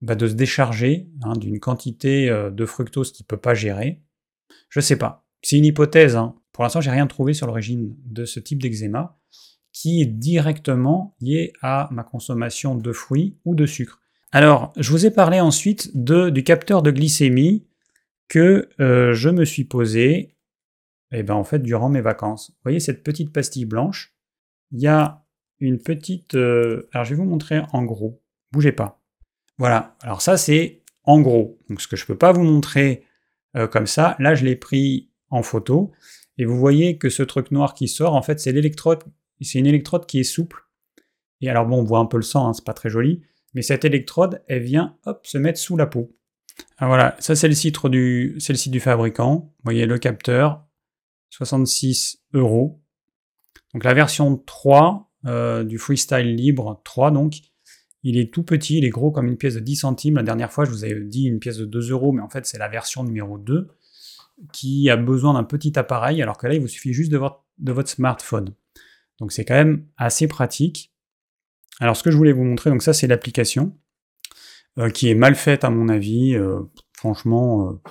bah, de se décharger hein, d'une quantité euh, de fructose qu'il ne peut pas gérer. Je ne sais pas. C'est une hypothèse. Hein. Pour l'instant, j'ai rien trouvé sur l'origine de ce type d'eczéma qui est directement lié à ma consommation de fruits ou de sucre. Alors, je vous ai parlé ensuite de, du capteur de glycémie que euh, je me suis posé eh ben, en fait, durant mes vacances. Vous voyez cette petite pastille blanche? Il y a une petite... Euh, alors je vais vous montrer en gros. Bougez pas. Voilà. Alors ça c'est en gros. Donc ce que je ne peux pas vous montrer euh, comme ça, là je l'ai pris en photo. Et vous voyez que ce truc noir qui sort, en fait c'est l'électrode. C'est une électrode qui est souple. Et alors bon, on voit un peu le sang, hein, c'est pas très joli. Mais cette électrode, elle vient hop, se mettre sous la peau. Alors voilà, ça c'est le site du, le site du fabricant. Vous voyez le capteur, 66 euros. Donc la version 3, du Freestyle Libre 3, donc. Il est tout petit, il est gros comme une pièce de 10 centimes. La dernière fois, je vous avais dit une pièce de 2 euros, mais en fait, c'est la version numéro 2 qui a besoin d'un petit appareil, alors que là, il vous suffit juste de votre, smartphone. Donc, c'est quand même assez pratique. Alors, ce que je voulais vous montrer, donc ça, c'est l'application, euh, qui est mal faite à mon avis. Euh, franchement, euh,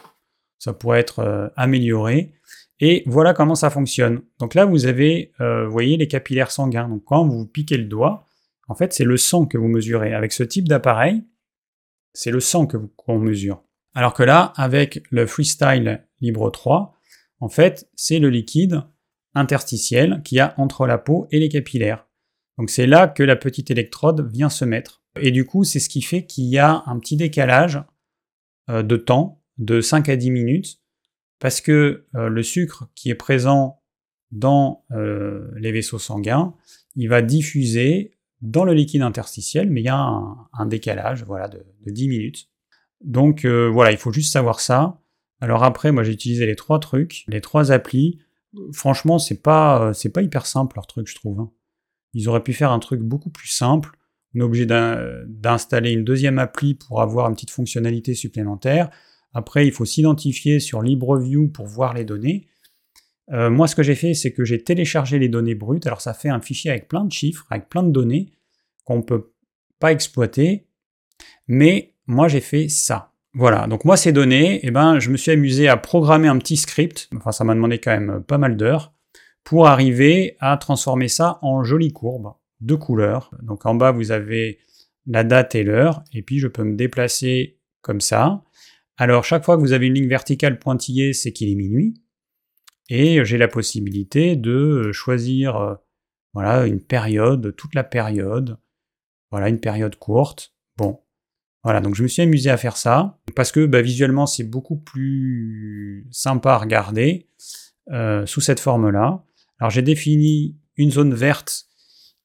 ça pourrait être amélioré. Et voilà comment ça fonctionne. Donc là, vous avez, vous voyez, les capillaires sanguins. Donc quand vous piquez le doigt, en fait, c'est le sang que vous mesurez. Avec ce type d'appareil, c'est le sang que qu'on mesure. Alors que là, avec le Freestyle Libre 3, en fait, c'est le liquide interstitiel qu'il y a entre la peau et les capillaires. Donc c'est là que la petite électrode vient se mettre. Et du coup, c'est ce qui fait qu'il y a un petit décalage euh, de temps de 5 à 10 minutes, parce que euh, le sucre qui est présent dans euh, les vaisseaux sanguins, il va diffuser dans le liquide interstitiel, mais il y a un, décalage voilà, de, 10 minutes. Donc euh, voilà, il faut juste savoir ça. Alors après, moi j'ai utilisé les trois trucs, les trois applis. Franchement, c'est pas, c'est pas hyper simple leur truc, je trouve. Hein. Ils auraient pu faire un truc beaucoup plus simple. On est obligé d'installer une deuxième appli pour avoir une petite fonctionnalité supplémentaire. Après, il faut s'identifier sur LibreView pour voir les données. Euh, moi, ce que j'ai fait, c'est que j'ai téléchargé les données brutes. Alors, ça fait un fichier avec plein de chiffres, avec plein de données qu'on ne peut pas exploiter. Mais moi, j'ai fait ça. Voilà, donc moi, ces données, eh ben, je me suis amusé à programmer un petit script. Enfin, ça m'a demandé quand même pas mal d'heures pour arriver à transformer ça en jolies courbes de couleurs. Donc en bas, vous avez la date et l'heure, et puis je peux me déplacer comme ça. Alors chaque fois que vous avez une ligne verticale pointillée, c'est qu'il est minuit. Et j'ai la possibilité de euh, choisir euh, voilà, une période, toute la période, voilà, une période courte. Bon, voilà, donc je me suis amusé à faire ça, parce que bah, visuellement c'est beaucoup plus sympa à regarder euh, sous cette forme-là. Alors j'ai défini une zone verte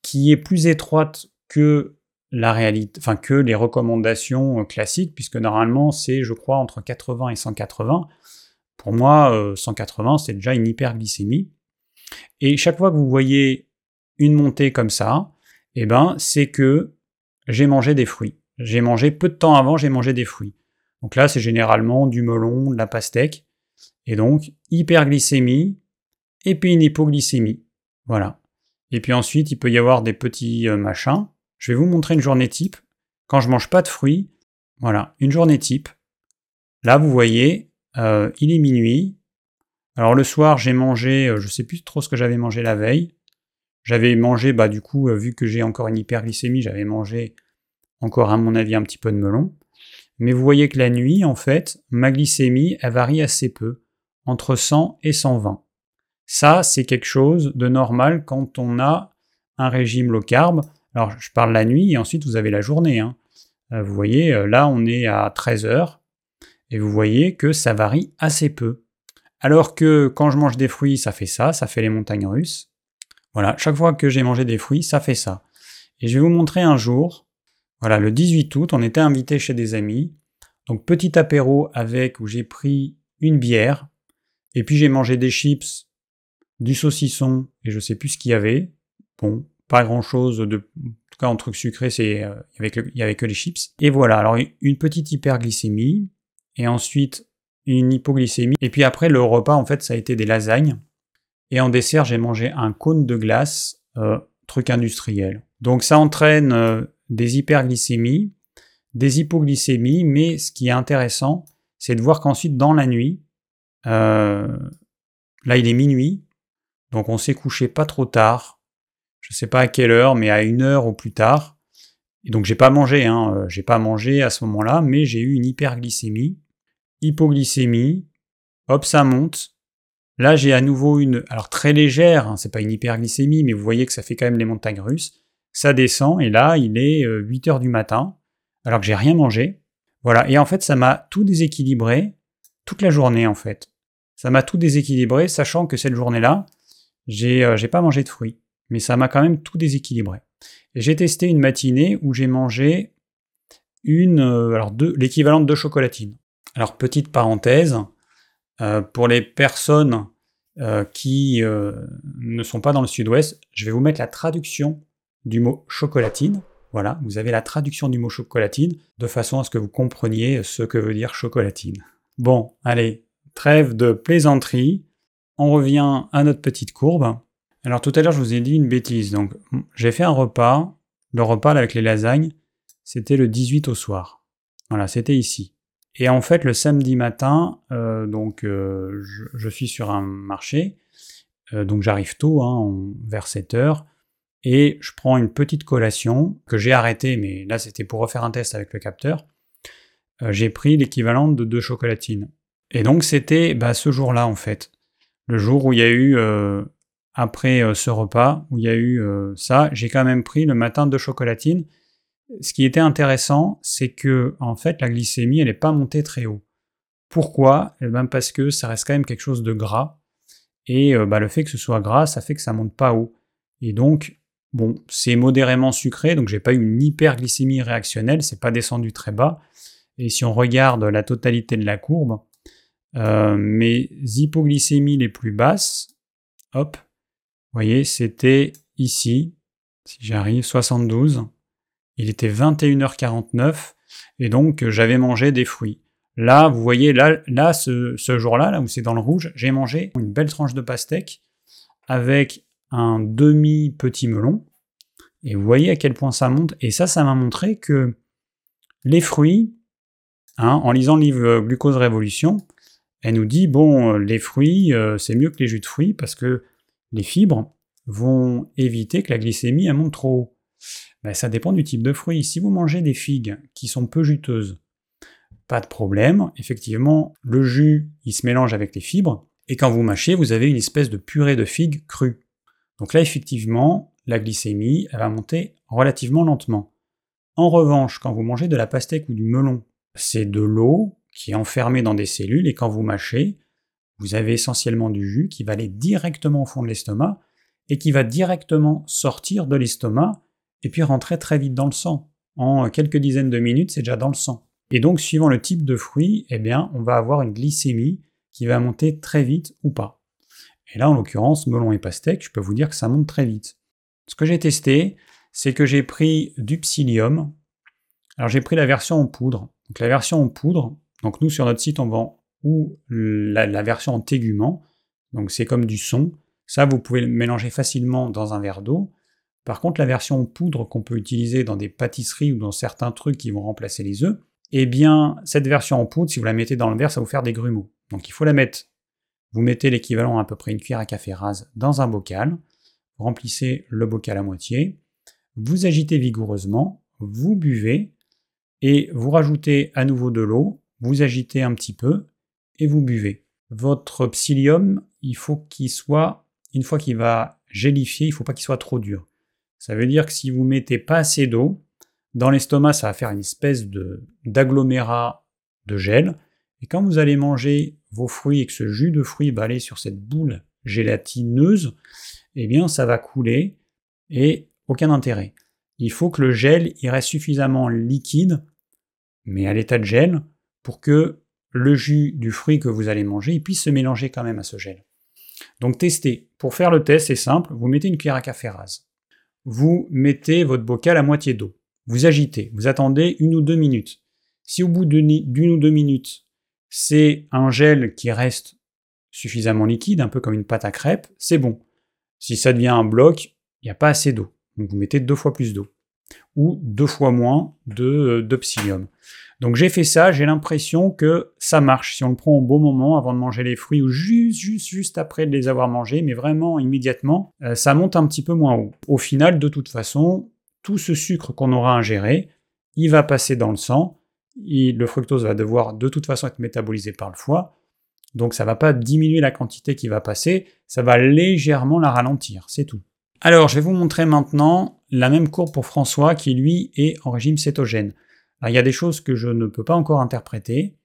qui est plus étroite que la réalité, que les recommandations classiques, puisque normalement c'est, je crois, entre 80 et 180. Pour moi, 180, euh, c'est déjà une hyperglycémie. Et chaque fois que vous voyez une montée comme ça, eh ben, c'est que j'ai mangé des fruits. J'ai mangé peu de temps avant, j'ai mangé des fruits. Donc là, c'est généralement du melon, de la pastèque. Et donc, hyperglycémie, et puis une hypoglycémie. Voilà. Et puis ensuite, il peut y avoir des petits euh, machins. Je vais vous montrer une journée type. Quand je mange pas de fruits, voilà, une journée type. Là, vous voyez, euh, il est minuit. Alors le soir, j'ai mangé, euh, je sais plus trop ce que j'avais mangé la veille. J'avais mangé, bah du coup, euh, vu que j'ai encore une hyperglycémie, j'avais mangé encore à mon avis un petit peu de melon. Mais vous voyez que la nuit, en fait, ma glycémie, elle varie assez peu, entre 100 et 120. Ça, c'est quelque chose de normal quand on a un régime low carb. Alors, je parle la nuit et ensuite vous avez la journée. Hein. Vous voyez, là, on est à 13 heures. Et vous voyez que ça varie assez peu. Alors que quand je mange des fruits, ça fait ça, ça fait les montagnes russes. Voilà, chaque fois que j'ai mangé des fruits, ça fait ça. Et je vais vous montrer un jour, voilà, le 18 août, on était invité chez des amis. Donc petit apéro avec où j'ai pris une bière, et puis j'ai mangé des chips, du saucisson, et je sais plus ce qu'il y avait. Bon, pas grand chose de. En tout cas, en truc sucré, euh, il n'y avait que les chips. Et voilà, alors une petite hyperglycémie, et ensuite une hypoglycémie. Et puis après, le repas, en fait, ça a été des lasagnes. Et en dessert, j'ai mangé un cône de glace, euh, truc industriel. Donc ça entraîne euh, des hyperglycémies, des hypoglycémies, mais ce qui est intéressant, c'est de voir qu'ensuite, dans la nuit, euh, là, il est minuit, donc on s'est couché pas trop tard. Je sais pas à quelle heure, mais à une heure ou plus tard. Et donc j'ai pas mangé, hein, j'ai pas mangé à ce moment-là, mais j'ai eu une hyperglycémie hypoglycémie, hop, ça monte. Là, j'ai à nouveau une, alors très légère, hein, c'est pas une hyperglycémie, mais vous voyez que ça fait quand même les montagnes russes. Ça descend, et là, il est 8 euh, heures du matin, alors que j'ai rien mangé. Voilà, et en fait, ça m'a tout déséquilibré toute la journée, en fait. Ça m'a tout déséquilibré, sachant que cette journée-là, j'ai euh, pas mangé de fruits. Mais ça m'a quand même tout déséquilibré. Et j'ai testé une matinée où j'ai mangé une, euh, alors l'équivalent de deux chocolatines. Alors, petite parenthèse, euh, pour les personnes euh, qui ne sont pas dans le sud-ouest, je vais vous mettre la traduction du mot chocolatine. Voilà, vous avez la traduction du mot chocolatine de façon à ce que vous compreniez ce que veut dire chocolatine. Bon, allez, trêve de plaisanterie. On revient à notre petite courbe. Alors tout à l'heure, je vous ai dit une bêtise. Donc, j'ai fait un repas. Le repas avec les lasagnes, c'était le 18 au soir. Voilà, c'était ici. Et en fait, le samedi matin, euh, donc euh, je, suis sur un marché, euh, donc j'arrive tôt, hein, vers 7 heures, et je prends une petite collation que j'ai arrêtée, mais là c'était pour refaire un test avec le capteur. j'ai pris l'équivalent de deux chocolatines. Et donc c'était bah, ce jour-là en fait, le jour où il y a eu, après ce repas, où il y a eu ça, j'ai quand même pris le matin deux chocolatines ce qui était intéressant, c'est que en fait la glycémie elle n'est pas montée très haut. Pourquoi? Eh bien parce que ça reste quand même quelque chose de gras et euh, bah, le fait que ce soit gras, ça fait que ça monte pas haut. Et donc bon, c'est modérément sucré, donc j'ai pas eu une hyperglycémie réactionnelle, c'est pas descendu très bas. Et si on regarde la totalité de la courbe, euh, mes hypoglycémies les plus basses, hop, vous voyez, c'était ici, si j'arrive, 72. Il était 21h49 et donc euh, j'avais mangé des fruits. Là, vous voyez, là, là ce, jour-là, là où c'est dans le rouge, j'ai mangé une belle tranche de pastèque avec un demi-petit melon. Et vous voyez à quel point ça monte. Et ça, ça m'a montré que les fruits, hein, en lisant le livre Glucose Révolution, elle nous dit, bon, euh, les fruits, euh, c'est mieux que les jus de fruits parce que les fibres vont éviter que la glycémie monte trop haut. Ben, ça dépend du type de fruit. Si vous mangez des figues qui sont peu juteuses, pas de problème. Effectivement, le jus, il se mélange avec les fibres, et quand vous mâchez, vous avez une espèce de purée de figues crue. Donc là, effectivement, la glycémie, va monter relativement lentement. En revanche, quand vous mangez de la pastèque ou du melon, c'est de l'eau qui est enfermée dans des cellules, et quand vous mâchez, vous avez essentiellement du jus qui va aller directement au fond de l'estomac, et qui va directement sortir de l'estomac et puis rentrer très vite dans le sang. En quelques dizaines de minutes, c'est déjà dans le sang. Et donc, suivant le type de fruit, eh bien, on va avoir une glycémie qui va monter très vite ou pas. Et là, en l'occurrence, melon et pastèque, je peux vous dire que ça monte très vite. Ce que j'ai testé, c'est que j'ai pris du psyllium. Alors, j'ai pris la version en poudre. Donc, la version en poudre, donc nous, sur notre site, on vend ou la, version en tégument. Donc, c'est comme du son. Ça, vous pouvez le mélanger facilement dans un verre d'eau. Par contre, la version poudre qu'on peut utiliser dans des pâtisseries ou dans certains trucs qui vont remplacer les œufs, eh bien, cette version en poudre, si vous la mettez dans le verre, ça va vous faire des grumeaux. Donc il faut la mettre. Vous mettez l'équivalent à peu près une cuillère à café rase dans un bocal, remplissez le bocal à moitié, vous agitez vigoureusement, vous buvez, et vous rajoutez à nouveau de l'eau, vous agitez un petit peu, et vous buvez. Votre psyllium, il faut qu'il soit, une fois qu'il va gélifier, il faut pas qu'il soit trop dur. Ça veut dire que si vous mettez pas assez d'eau, dans l'estomac, ça va faire une espèce d'agglomérat de, gel. Et quand vous allez manger vos fruits et que ce jus de fruits va aller sur cette boule gélatineuse, eh bien ça va couler et aucun intérêt. Il faut que le gel il reste suffisamment liquide, mais à l'état de gel, pour que le jus du fruit que vous allez manger puisse se mélanger quand même à ce gel. Donc testez. Pour faire le test, c'est simple, vous mettez une cuillère à café rase vous mettez votre bocal à moitié d'eau. Vous agitez, vous attendez une ou deux minutes. Si au bout d'une ou deux minutes, c'est un gel qui reste suffisamment liquide, un peu comme une pâte à crêpes, c'est bon. Si ça devient un bloc, il n'y a pas assez d'eau. Donc vous mettez deux fois plus d'eau. Ou deux fois moins de, de psyllium. Donc j'ai fait ça, j'ai l'impression que ça marche. Si on le prend au bon moment avant de manger les fruits ou juste, juste, juste après de les avoir mangés, mais vraiment immédiatement, euh, ça monte un petit peu moins haut. Au final, de toute façon, tout ce sucre qu'on aura ingéré, il va passer dans le sang, le fructose va devoir de toute façon être métabolisé par le foie, donc ça va pas diminuer la quantité qui va passer, ça va légèrement la ralentir, c'est tout. Alors je vais vous montrer maintenant la même courbe pour François qui lui est en régime cétogène il y a des choses que je ne peux pas encore interpréter.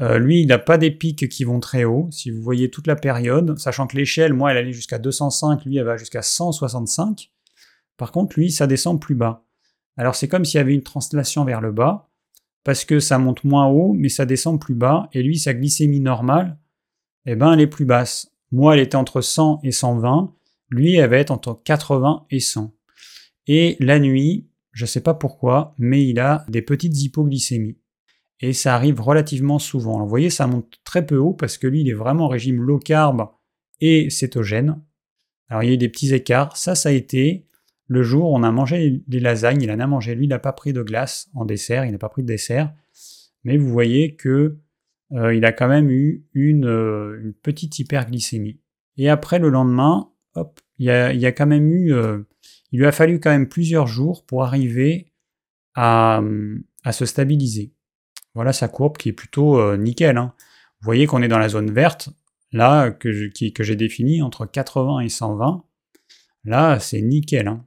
Euh, lui, il n'a pas des pics qui vont très haut. Si vous voyez toute la période, sachant que l'échelle, moi, elle allait jusqu'à 205, lui, elle va jusqu'à 165. Par contre, lui, ça descend plus bas. Alors c'est comme s'il y avait une translation vers le bas, parce que ça monte moins haut, mais ça descend plus bas, et lui, sa glycémie normale, eh ben, elle est plus basse. Moi, elle était entre 100 et 120, lui, elle va être entre 80 et 100. Et la nuit, je ne sais pas pourquoi, mais il a des petites hypoglycémies. Et ça arrive relativement souvent. vous voyez, ça monte très peu haut parce que lui, il est vraiment en régime low carb et cétogène. Alors il y a eu des petits écarts. Ça, ça a été le jour où on a mangé des lasagnes. Il en a mangé. Lui, il n'a pas pris de glace en dessert. Il n'a pas pris de dessert. Mais vous voyez que euh, il a quand même eu une, euh, une, petite hyperglycémie. Et après, le lendemain, hop, il y a, il y a quand même eu... Euh, il lui a fallu quand même plusieurs jours pour arriver à, se stabiliser. Voilà sa courbe qui est plutôt nickel. Hein. Vous voyez qu'on est dans la zone verte, là, que, j'ai défini entre 80 et 120. Là, c'est nickel. Hein.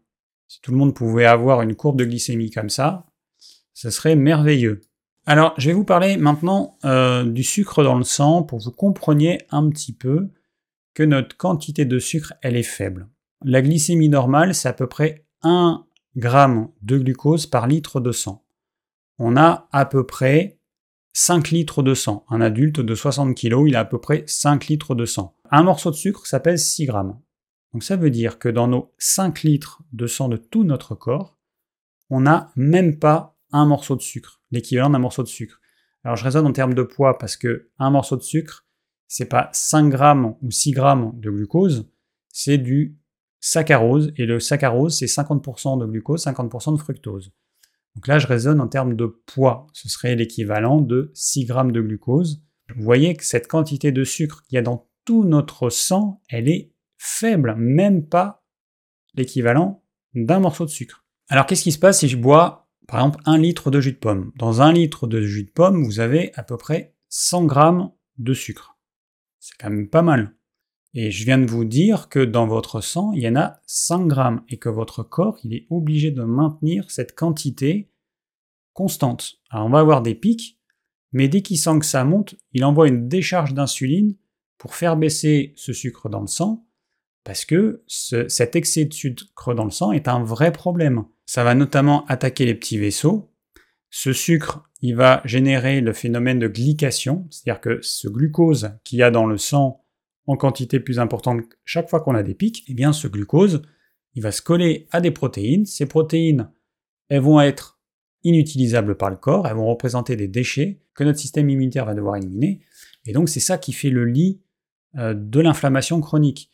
Si tout le monde pouvait avoir une courbe de glycémie comme ça, ce serait merveilleux. Alors, je vais vous parler maintenant euh, du sucre dans le sang pour que vous compreniez un petit peu que notre quantité de sucre, elle est faible. La glycémie normale, c'est à peu près 1 g de glucose par litre de sang. On a à peu près 5 litres de sang. Un adulte de 60 kg, il a à peu près 5 litres de sang. Un morceau de sucre, ça pèse 6 grammes. Donc ça veut dire que dans nos 5 litres de sang de tout notre corps, on n'a même pas un morceau de sucre, l'équivalent d'un morceau de sucre. Alors je raisonne en termes de poids parce que un morceau de sucre, c'est pas 5 grammes ou 6 grammes de glucose, c'est du saccharose, et le saccharose, c'est 50% de glucose, 50% de fructose. Donc là, je raisonne en termes de poids. Ce serait l'équivalent de 6 grammes de glucose. Vous voyez que cette quantité de sucre qu'il y a dans tout notre sang, elle est faible, même pas l'équivalent d'un morceau de sucre. Alors qu'est-ce qui se passe si je bois, par exemple, un litre de jus de pomme? Dans un litre de jus de pomme, vous avez à peu près 100 grammes de sucre. C'est quand même pas mal. Et je viens de vous dire que dans votre sang, il y en a 5 grammes et que votre corps, il est obligé de maintenir cette quantité constante. Alors on va avoir des pics, mais dès qu'il sent que ça monte, il envoie une décharge d'insuline pour faire baisser ce sucre dans le sang, parce que cet excès de sucre dans le sang est un vrai problème. Ça va notamment attaquer les petits vaisseaux. Ce sucre, il va générer le phénomène de glycation, c'est-à-dire que ce glucose qu'il y a dans le sang en quantité plus importante chaque fois qu'on a des pics, eh bien ce glucose, il va se coller à des protéines. Ces protéines, elles vont être inutilisables par le corps, elles vont représenter des déchets que notre système immunitaire va devoir éliminer. Et donc c'est ça qui fait le lit euh, de l'inflammation chronique.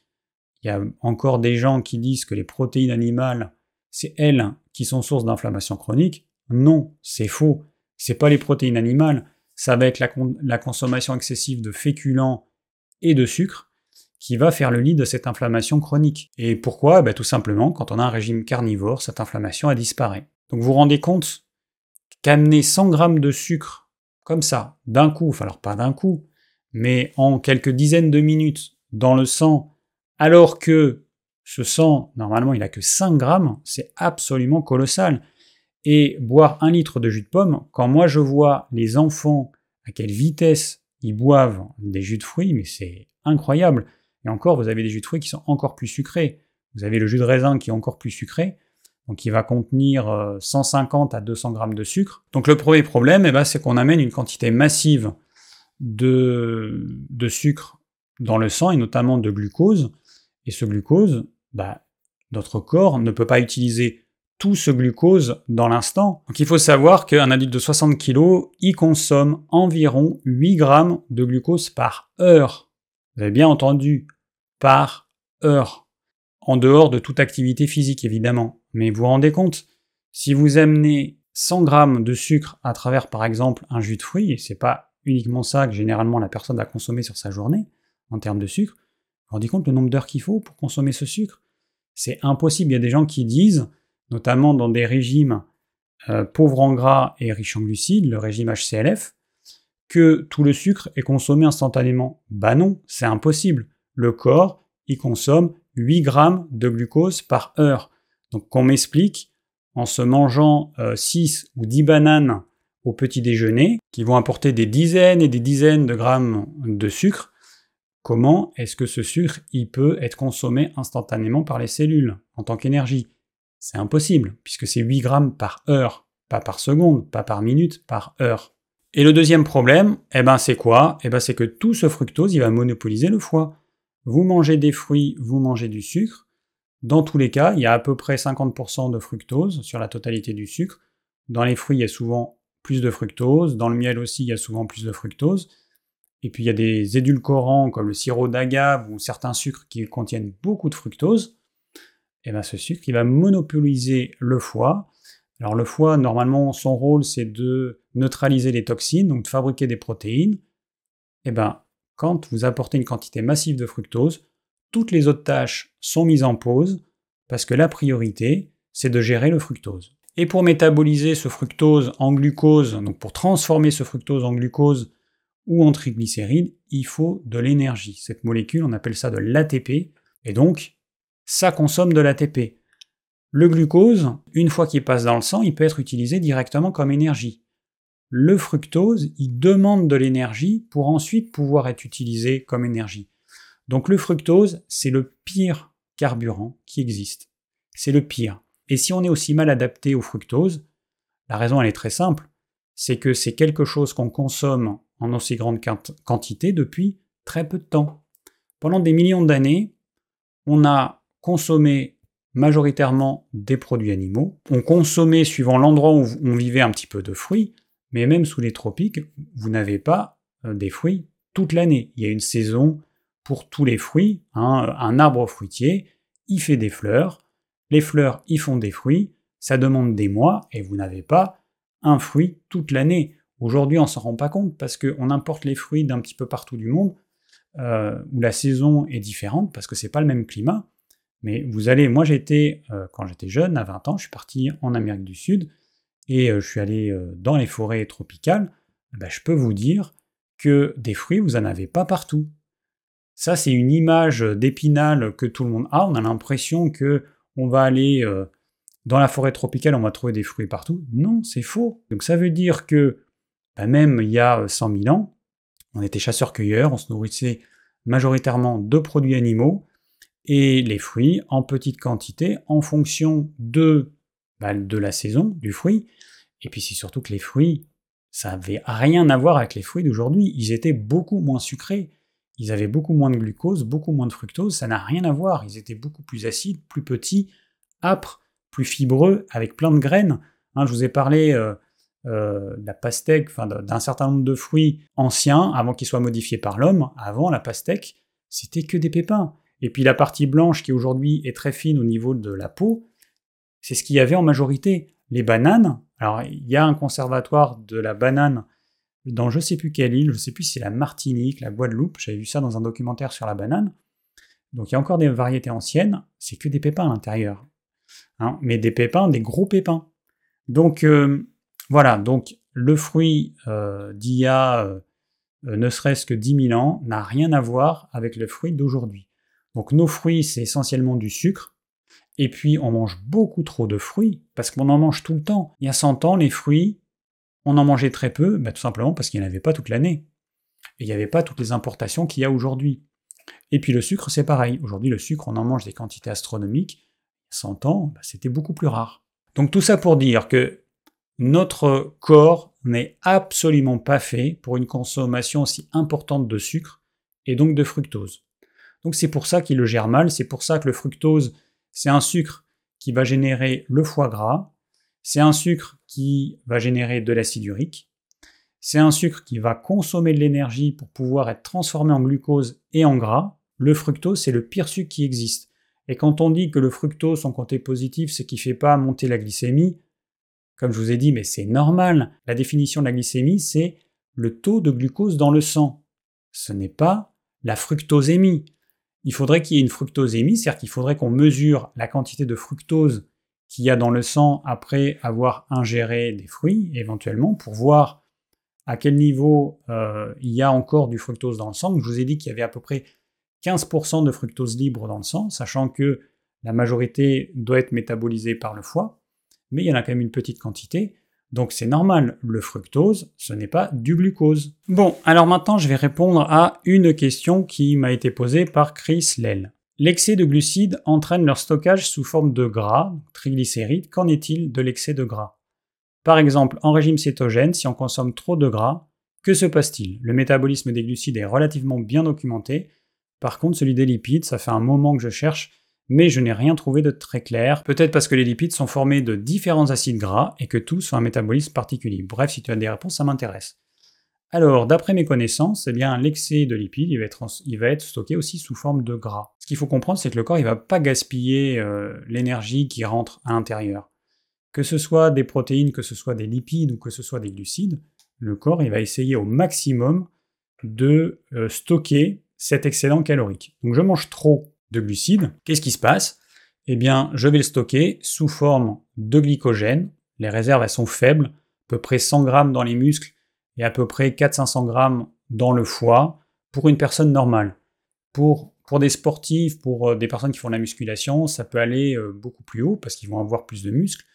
Il y a encore des gens qui disent que les protéines animales, c'est elles qui sont source d'inflammation chronique. Non, c'est faux. C'est pas les protéines animales, ça va être la, la consommation excessive de féculents et de sucre qui va faire le lit de cette inflammation chronique. Et pourquoi? Bah, Tout simplement, quand on a un régime carnivore, cette inflammation a disparu. Donc vous vous rendez compte qu'amener 100 grammes de sucre comme ça, d'un coup, enfin alors pas d'un coup, mais en quelques dizaines de minutes dans le sang, alors que ce sang, normalement, il a que 5 grammes, c'est absolument colossal. Et boire un litre de jus de pomme, quand moi je vois les enfants à quelle vitesse ils boivent des jus de fruits, mais c'est incroyable. Et encore, vous avez des jus de fruits qui sont encore plus sucrés. Vous avez le jus de raisin qui est encore plus sucré, donc il va contenir 150 euh, à 200 grammes de sucre. Donc le premier problème, eh ben, c'est qu'on amène une quantité massive de, sucre dans le sang, et notamment de glucose. Et ce glucose, bah, notre corps ne peut pas utiliser tout ce glucose dans l'instant. Donc il faut savoir qu'un adulte de 60 kg, il consomme environ 8 grammes de glucose par heure. Vous avez bien entendu, par heure. En dehors de toute activité physique, évidemment. Mais vous vous rendez compte, si vous amenez 100 grammes de sucre à travers, par exemple, un jus de fruits, et c'est pas uniquement ça que généralement la personne va consommer sur sa journée, en termes de sucre, vous vous rendez compte le nombre d'heures qu'il faut pour consommer ce sucre? C'est impossible. Il y a des gens qui disent, notamment dans des régimes euh, pauvres en gras et riches en glucides, le régime HCLF, que tout le sucre est consommé instantanément. Bah non, c'est impossible. Le corps, il consomme 8 grammes de glucose par heure. Donc qu'on m'explique, en se mangeant 6 euh, ou 10 bananes au petit déjeuner, qui vont apporter des dizaines et des dizaines de grammes de sucre, comment est-ce que ce sucre il peut être consommé instantanément par les cellules en tant qu'énergie? C'est impossible, puisque c'est 8 grammes par heure, pas par seconde, pas par minute, par heure. Et le deuxième problème, eh ben c'est quoi? Eh ben c'est que tout ce fructose, il va monopoliser le foie. Vous mangez des fruits, vous mangez du sucre, Dans tous les cas, il y a à peu près 50% de fructose sur la totalité du sucre. Dans les fruits, il y a souvent plus de fructose. Dans le miel aussi, il y a souvent plus de fructose. Et puis il y a des édulcorants comme le sirop d'agave ou certains sucres qui contiennent beaucoup de fructose. Et bien ce sucre, il va monopoliser le foie. Alors le foie, normalement, son rôle, c'est de neutraliser les toxines, donc de fabriquer des protéines. Et bien, quand vous apportez une quantité massive de fructose, toutes les autres tâches sont mises en pause parce que la priorité, c'est de gérer le fructose. Et pour métaboliser ce fructose en glucose, donc pour transformer ce fructose en glucose ou en triglycérides, il faut de l'énergie. Cette molécule, on appelle ça de l'ATP, et donc ça consomme de l'ATP. Le glucose, une fois qu'il passe dans le sang, il peut être utilisé directement comme énergie. Le fructose, il demande de l'énergie pour ensuite pouvoir être utilisé comme énergie. Donc le fructose, c'est le pire carburant qui existe. C'est le pire. Et si on est aussi mal adapté au fructose, la raison elle est très simple, c'est que c'est quelque chose qu'on consomme en aussi grande quantité depuis très peu de temps. Pendant des millions d'années, on a consommé majoritairement des produits animaux. On consommait, suivant l'endroit où on vivait, un petit peu de fruits, mais même sous les tropiques, vous n'avez pas euh, des fruits toute l'année. Il y a une saison pour tous les fruits. Hein. Un arbre fruitier, il fait des fleurs. Les fleurs, ils font des fruits. Ça demande des mois et vous n'avez pas un fruit toute l'année. Aujourd'hui, on ne s'en rend pas compte parce qu'on importe les fruits d'un petit peu partout du monde euh, où la saison est différente parce que c'est pas le même climat. Mais vous allez, moi j'étais, euh, quand j'étais jeune, à 20 ans, je suis parti en Amérique du Sud et euh, je suis allé dans les forêts tropicales. Ben, je peux vous dire que des fruits, vous n'en avez pas partout. Ça, c'est une image d'épinal que tout le monde a. On a l'impression que on va aller dans la forêt tropicale, on va trouver des fruits partout. Non, c'est faux. Donc ça veut dire que bah, même il y a 100 000 ans, on était chasseurs-cueilleurs, on se nourrissait majoritairement de produits animaux et les fruits en petite quantité en fonction de, de la saison du fruit. Et puis c'est surtout que les fruits, ça n'avait rien à voir avec les fruits d'aujourd'hui. Ils étaient beaucoup moins sucrés, ils avaient beaucoup moins de glucose, beaucoup moins de fructose, ça n'a rien à voir. Ils étaient beaucoup plus acides, plus petits, âpres, plus fibreux, avec plein de graines. Hein, je vous ai parlé euh, euh, la pastèque, d'un certain nombre de fruits anciens, avant qu'ils soient modifiés par l'homme. Avant, la pastèque, c'était que des pépins. Et puis la partie blanche, qui aujourd'hui est très fine au niveau de la peau, c'est ce qu'il y avait en majorité. Les bananes, alors il y a un conservatoire de la banane dans je sais plus quelle île, je sais plus si c'est la Martinique, la Guadeloupe, j'avais vu ça dans un documentaire sur la banane. Donc il y a encore des variétés anciennes, c'est que des pépins à l'intérieur. Hein, mais des pépins, des gros pépins. Donc euh, voilà, donc le fruit euh, d'il y a euh, ne serait-ce que 10 000 ans n'a rien à voir avec le fruit d'aujourd'hui. Donc nos fruits, c'est essentiellement du sucre, et puis on mange beaucoup trop de fruits, parce qu'on en mange tout le temps. Il y a 100 ans, les fruits, on en mangeait très peu, bah, tout simplement parce qu'il n'y en avait pas toute l'année. Et il n'y avait pas toutes les importations qu'il y a aujourd'hui. Et puis le sucre, c'est pareil. Aujourd'hui, le sucre, on en mange des quantités astronomiques. Il y a 100 ans, bah, c'était beaucoup plus rare. Donc tout ça pour dire que notre corps n'est absolument pas fait pour une consommation aussi importante de sucre et donc de fructose. Donc c'est pour ça qu'il le gère mal, c'est pour ça que le fructose, c'est un sucre qui va générer le foie gras, c'est un sucre qui va générer de l'acide urique, c'est un sucre qui va consommer de l'énergie pour pouvoir être transformé en glucose et en gras. Le fructose, c'est le pire sucre qui existe. Et quand on dit que le fructose, son côté positif, c'est qu'il ne fait pas monter la glycémie, comme je vous ai dit, mais c'est normal. La définition de la glycémie, c'est le taux de glucose dans le sang. Ce n'est pas la fructosémie. Il faudrait qu'il y ait une fructosémie, c'est-à-dire qu'il faudrait qu'on mesure la quantité de fructose qu'il y a dans le sang après avoir ingéré des fruits, éventuellement, pour voir à quel niveau euh, il y a encore du fructose dans le sang. je vous ai dit qu'il y avait à peu près 15% de fructose libre dans le sang, sachant que la majorité doit être métabolisée par le foie mais il y en a quand même une petite quantité. Donc c'est normal, le fructose, ce n'est pas du glucose. Bon, alors maintenant je vais répondre à une question qui m'a été posée par Chris Lell. L'excès de glucides entraîne leur stockage sous forme de gras, triglycérides. Qu'en est-il de l'excès de gras? Par exemple, en régime cétogène, si on consomme trop de gras, que se passe-t-il? Le métabolisme des glucides est relativement bien documenté. Par contre, celui des lipides, ça fait un moment que je cherche mais je n'ai rien trouvé de très clair. Peut-être parce que les lipides sont formés de différents acides gras et que tous ont un métabolisme particulier. Bref, si tu as des réponses, ça m'intéresse. Alors, d'après mes connaissances, eh l'excès de lipides, il va, être, stocké aussi sous forme de gras. Ce qu'il faut comprendre, c'est que le corps, il va pas gaspiller euh, l'énergie qui rentre à l'intérieur. Que ce soit des protéines, que ce soit des lipides ou que ce soit des glucides, le corps, il va essayer au maximum de euh, stocker cet excédent calorique. Donc, je mange trop de glucides. Qu'est-ce qui se passe? Eh bien, je vais le stocker sous forme de glycogène. Les réserves, elles sont faibles, à peu près 100 grammes dans les muscles et à peu près 400-500 grammes dans le foie pour une personne normale. Pour, des sportifs, pour euh, des personnes qui font de la musculation, ça peut aller euh, beaucoup plus haut parce qu'ils vont avoir plus de muscles.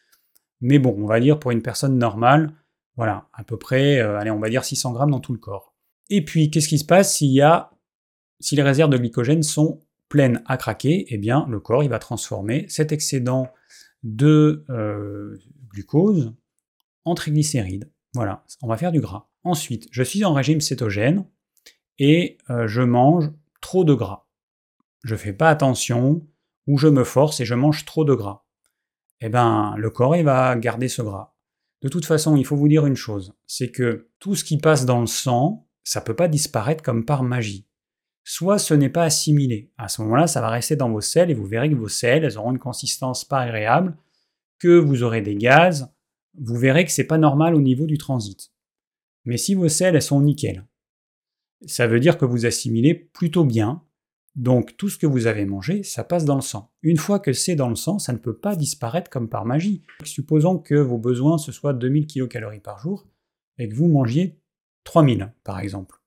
Mais bon, on va dire pour une personne normale, voilà, à peu près, euh, allez, on va dire 600 grammes dans tout le corps. Et puis, qu'est-ce qui se passe s'il y a, si les réserves de glycogène sont pleines à craquer Eh bien, le corps, il va transformer cet excédent de glucose en triglycérides. Voilà, on va faire du gras. Ensuite, je suis en régime cétogène et euh, je mange trop de gras. Je ne fais pas attention ou je me force et je mange trop de gras. Eh bien, le corps, il va garder ce gras. De toute façon, il faut vous dire une chose, c'est que tout ce qui passe dans le sang, ça ne peut pas disparaître comme par magie. Soit ce n'est pas assimilé. À ce moment-là, ça va rester dans vos selles et vous verrez que vos selles, elles auront une consistance pas agréable, que vous aurez des gaz, vous verrez que c'est pas normal au niveau du transit. Mais si vos selles elles sont nickel, ça veut dire que vous assimilez plutôt bien. Donc tout ce que vous avez mangé, ça passe dans le sang. Une fois que c'est dans le sang, ça ne peut pas disparaître comme par magie. Supposons que vos besoins ce soit 2000 kcal par jour et que vous mangiez 3000 par exemple.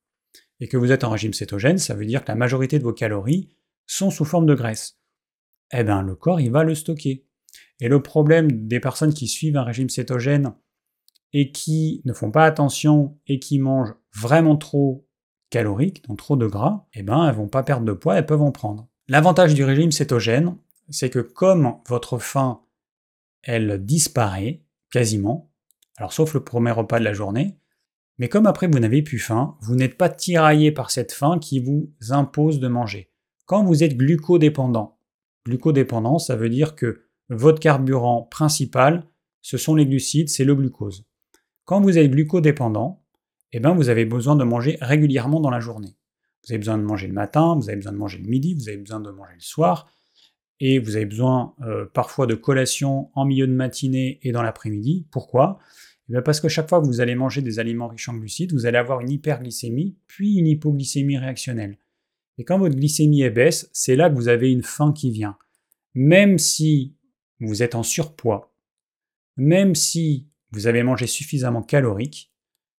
Et que vous êtes en régime cétogène, ça veut dire que la majorité de vos calories sont sous forme de graisse. Eh bien le corps il va le stocker. Et le problème des personnes qui suivent un régime cétogène et qui ne font pas attention et qui mangent vraiment trop calorique, donc trop de gras, eh ben elles vont pas perdre de poids, elles peuvent en prendre. L'avantage du régime cétogène, c'est que comme votre faim, elle disparaît quasiment, alors sauf le premier repas de la journée, mais comme après vous n'avez plus faim, vous n'êtes pas tiraillé par cette faim qui vous impose de manger. Quand vous êtes glucodépendant, glucodépendant, ça veut dire que votre carburant principal, ce sont les glucides, c'est le glucose. Quand vous êtes glucodépendant, eh ben vous avez besoin de manger régulièrement dans la journée. Vous avez besoin de manger le matin, vous avez besoin de manger le midi, vous avez besoin de manger le soir, et vous avez besoin euh, parfois de collation en milieu de matinée et dans l'après-midi. Pourquoi? Eh Parce que chaque fois que vous allez manger des aliments riches en glucides, vous allez avoir une hyperglycémie, puis une hypoglycémie réactionnelle. Et quand votre glycémie est baisse, c'est là que vous avez une faim qui vient. Même si vous êtes en surpoids, même si vous avez mangé suffisamment calorique,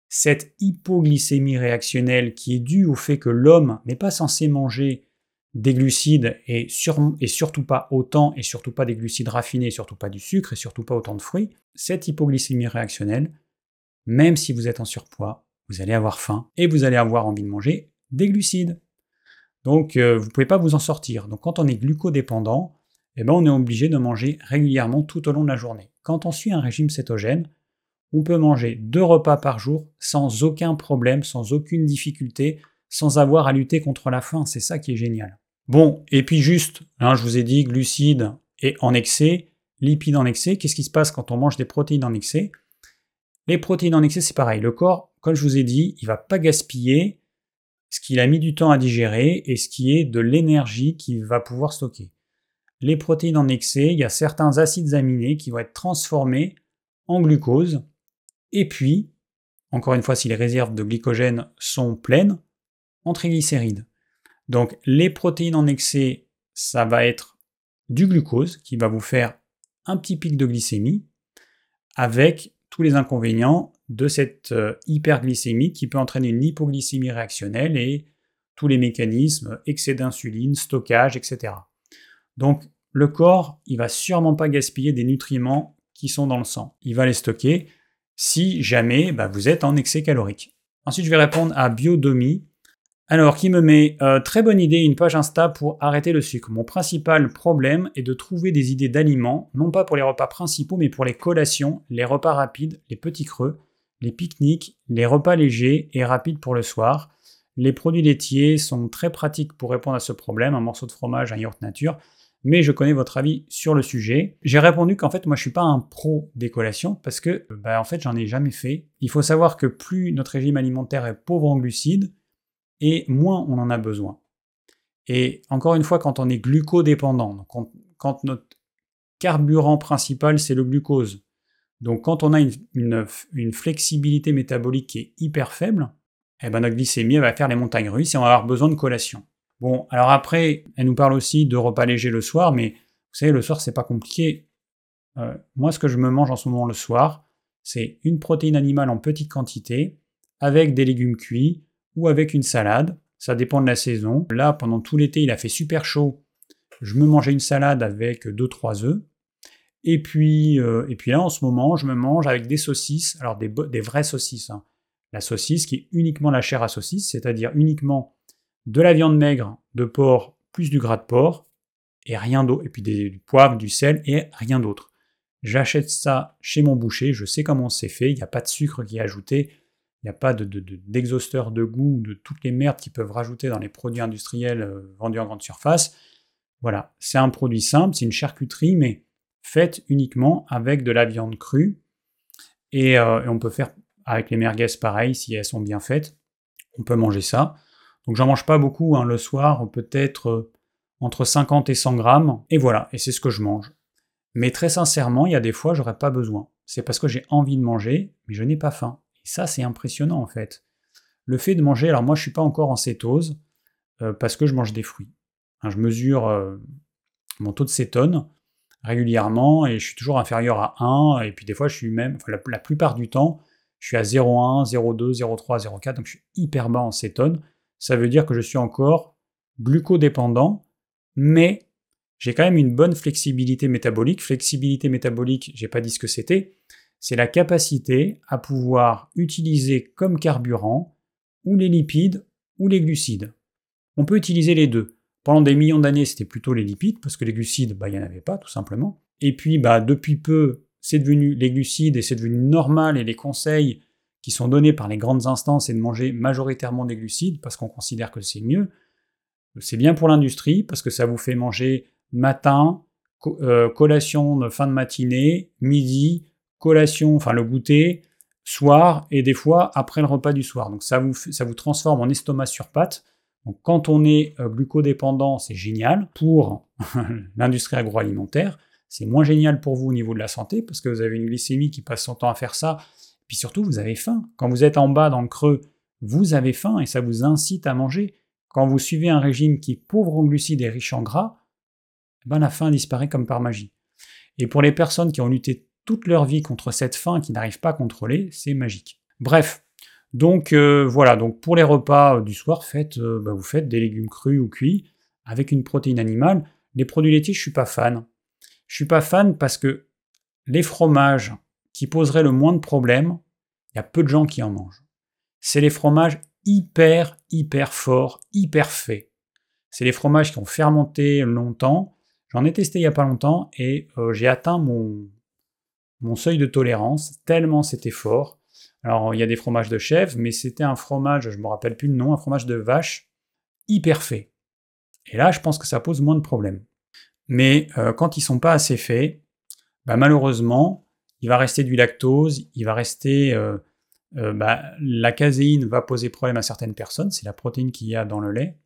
cette hypoglycémie réactionnelle qui est due au fait que l'homme n'est pas censé manger des glucides et, surtout pas autant, et surtout pas des glucides raffinés, surtout pas du sucre, et surtout pas autant de fruits, cette hypoglycémie réactionnelle, même si vous êtes en surpoids, vous allez avoir faim et vous allez avoir envie de manger des glucides. Donc euh, vous ne pouvez pas vous en sortir. Donc quand on est glucodépendant, eh ben, on est obligé de manger régulièrement tout au long de la journée. Quand on suit un régime cétogène, on peut manger deux repas par jour sans aucun problème, sans aucune difficulté, sans avoir à lutter contre la faim. C'est ça qui est génial. Bon, et puis juste, hein, je vous ai dit glucides et en excès, lipides en excès. Qu'est-ce qui se passe quand on mange des protéines en excès? Les protéines en excès, c'est pareil. Le corps, comme je vous ai dit, il va pas gaspiller ce qu'il a mis du temps à digérer et ce qui est de l'énergie qu'il va pouvoir stocker. Les protéines en excès, il y a certains acides aminés qui vont être transformés en glucose et puis, encore une fois, si les réserves de glycogène sont pleines, en triglycérides. Donc les protéines en excès, ça va être du glucose qui va vous faire un petit pic de glycémie avec tous les inconvénients de cette euh, hyperglycémie qui peut entraîner une hypoglycémie réactionnelle et tous les mécanismes, excès d'insuline, stockage, etc. Donc le corps, il va sûrement pas gaspiller des nutriments qui sont dans le sang. Il va les stocker si jamais bah, vous êtes en excès calorique. Ensuite, je vais répondre à Biodomi. Alors, qui me met euh, très bonne idée une page Insta pour arrêter le sucre. Mon principal problème est de trouver des idées d'aliments, non pas pour les repas principaux, mais pour les collations, les repas rapides, les petits creux, les pique-niques, les repas légers et rapides pour le soir. Les produits laitiers sont très pratiques pour répondre à ce problème, un morceau de fromage, un yaourt nature, mais je connais votre avis sur le sujet. J'ai répondu qu'en fait, moi, je suis pas un pro des collations parce que, bah, en fait, j'en ai jamais fait. Il faut savoir que plus notre régime alimentaire est pauvre en glucides, et moins on en a besoin. Et encore une fois, quand on est glucodépendant, quand notre carburant principal, c'est le glucose, donc quand on a une, flexibilité métabolique qui est hyper faible, eh ben notre glycémie va faire les montagnes russes et on va avoir besoin de collation. Bon, alors après, elle nous parle aussi de repas légers le soir, mais vous savez, le soir, c'est pas compliqué. Euh, moi, ce que je me mange en ce moment le soir, c'est une protéine animale en petite quantité, avec des légumes cuits ou avec une salade. Ça dépend de la saison. Là, pendant tout l'été, il a fait super chaud. Je me mangeais une salade avec 2-3 œufs. Et puis, euh, et puis là, en ce moment, je me mange avec des saucisses, alors des, vraies saucisses. Hein. La saucisse qui est uniquement la chair à saucisse, c'est-à-dire uniquement de la viande maigre de porc plus du gras de porc, et rien d'autre, et puis du poivre, du sel, et rien d'autre. J'achète ça chez mon boucher, je sais comment c'est fait, il n'y a pas de sucre qui est ajouté, n'y a pas d'exhausteur de, de, goût, de toutes les merdes qu'ils peuvent rajouter dans les produits industriels euh, vendus en grande surface. Voilà, c'est un produit simple, c'est une charcuterie, mais faite uniquement avec de la viande crue. Et, euh, on peut faire avec les merguez pareil, si elles sont bien faites. On peut manger ça. Donc j'en mange pas beaucoup hein, le soir, peut-être euh, entre 50 et 100 grammes. Et voilà, et c'est ce que je mange. Mais très sincèrement, il y a des fois, j'aurais pas besoin. C'est parce que j'ai envie de manger, mais je n'ai pas faim. Et ça, c'est impressionnant en fait. Le fait de manger, alors moi je suis pas encore en cétose, euh, parce que je mange des fruits. Hein, je mesure mon taux de cétone, régulièrement et je suis toujours inférieur à 1. Et puis des fois, je suis même, la, plupart du temps, je suis à 0,1, 0,2, 0,3, 0,4. Donc je suis hyper bas en cétone. Ça veut dire que je suis encore glucodépendant, mais j'ai quand même une bonne flexibilité métabolique. Flexibilité métabolique, j'ai pas dit ce que c'était. C'est la capacité à pouvoir utiliser comme carburant ou les lipides ou les glucides. On peut utiliser les deux. Pendant des millions d'années, c'était plutôt les lipides, parce que les glucides, bah, il n'y en avait pas, tout simplement. Et puis, bah, depuis peu, c'est devenu les glucides et c'est devenu normal, et les conseils qui sont donnés par les grandes instances, c'est de manger majoritairement des glucides, parce qu'on considère que c'est mieux. C'est bien pour l'industrie, parce que ça vous fait manger matin, euh, collation de fin de matinée, midi, collation, enfin le goûter, soir, et des fois après le repas du soir. Donc ça vous, ça vous transforme en estomac sur pâte, donc quand on est euh, glucodépendant, c'est génial pour l'industrie agroalimentaire. C'est moins génial pour vous au niveau de la santé parce que vous avez une glycémie qui passe son temps à faire ça. Puis surtout, vous avez faim. Quand vous êtes en bas dans le creux, vous avez faim et ça vous incite à manger. Quand vous suivez un régime qui est pauvre en glucides et riche en gras, eh ben la faim disparaît comme par magie. Et pour les personnes qui ont lutté toute leur vie contre cette faim qui n'arrivent pas à contrôler, c'est magique. Bref, donc euh, voilà, donc pour les repas euh, du soir, faites, euh, bah, vous faites des légumes crus ou cuits avec une protéine animale. Les produits laitiers, je suis pas fan. Je suis pas fan parce que les fromages qui poseraient le moins de problèmes, il y a peu de gens qui en mangent. C'est les fromages hyper, hyper forts, hyper faits. C'est les fromages qui ont fermenté longtemps. J'en ai testé il n'y a pas longtemps et j'ai atteint mon, mon seuil de tolérance tellement c'était fort. Alors, il y a des fromages de chèvre, mais c'était un fromage, je ne me rappelle plus le nom, un fromage de vache hyper fait. Et là, je pense que ça pose moins de problèmes. Mais euh, quand ils sont pas assez faits, bah, malheureusement, il va rester du lactose, il va rester. Euh, euh, bah, la caséine va poser problème à certaines personnes, c'est la protéine qu'il y a dans le lait.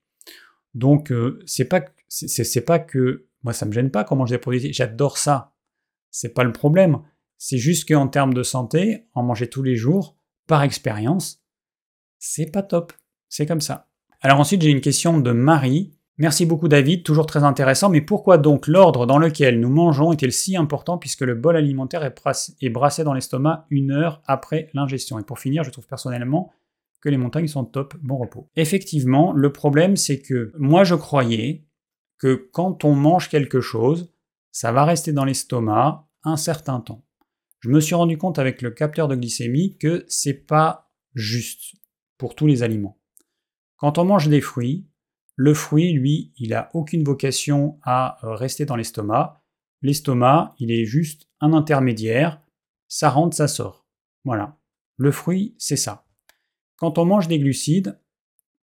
Donc, c'est pas, c'est, pas que. Moi, ça me gêne pas quand on mange des produits. J'adore ça. C'est pas le problème. C'est juste qu'en termes de santé, en manger tous les jours, par expérience, c'est pas top. C'est comme ça. Alors ensuite, j'ai une question de Marie. Merci beaucoup David, toujours très intéressant, mais pourquoi donc l'ordre dans lequel nous mangeons est-il si important puisque le bol alimentaire est brassé dans l'estomac une heure après l'ingestion? Et pour finir, je trouve personnellement que les montagnes sont top, bon repos. Effectivement, le problème c'est que moi je croyais que quand on mange quelque chose, ça va rester dans l'estomac un certain temps je me suis rendu compte avec le capteur de glycémie que c'est pas juste pour tous les aliments. Quand on mange des fruits, le fruit, lui, il a aucune vocation à euh, rester dans l'estomac. L'estomac, il est juste un intermédiaire, ça rentre, ça sort. Voilà. Le fruit, c'est ça. Quand on mange des glucides,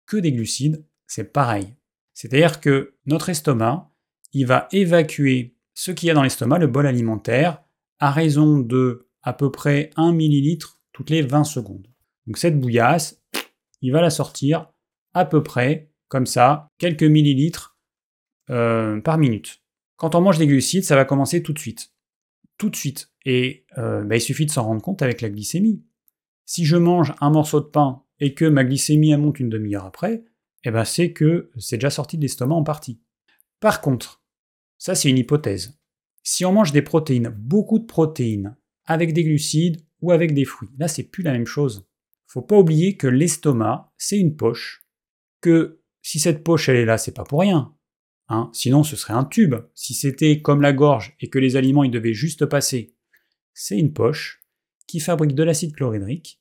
que des glucides, c'est pareil. C'est-à-dire que notre estomac, il va évacuer ce qu'il y a dans l'estomac, le bol alimentaire, à raison de à peu près 1 ml toutes les 20 secondes. Donc cette bouillasse, il va la sortir à peu près comme ça, quelques millilitres euh, par minute. Quand on mange des glucides, ça va commencer tout de suite. Tout de suite. Et euh, bah, il suffit de s'en rendre compte avec la glycémie. Si je mange un morceau de pain et que ma glycémie monte une demi-heure après, eh ben c'est que c'est déjà sorti de l'estomac en partie. Par contre, ça c'est une hypothèse. Si on mange des protéines, beaucoup de protéines, avec des glucides ou avec des fruits, là c'est plus la même chose. Faut pas oublier que l'estomac, c'est une poche, que si cette poche elle est là, c'est pas pour rien. Hein Sinon ce serait un tube. Si c'était comme la gorge et que les aliments ils devaient juste passer, c'est une poche qui fabrique de l'acide chlorhydrique,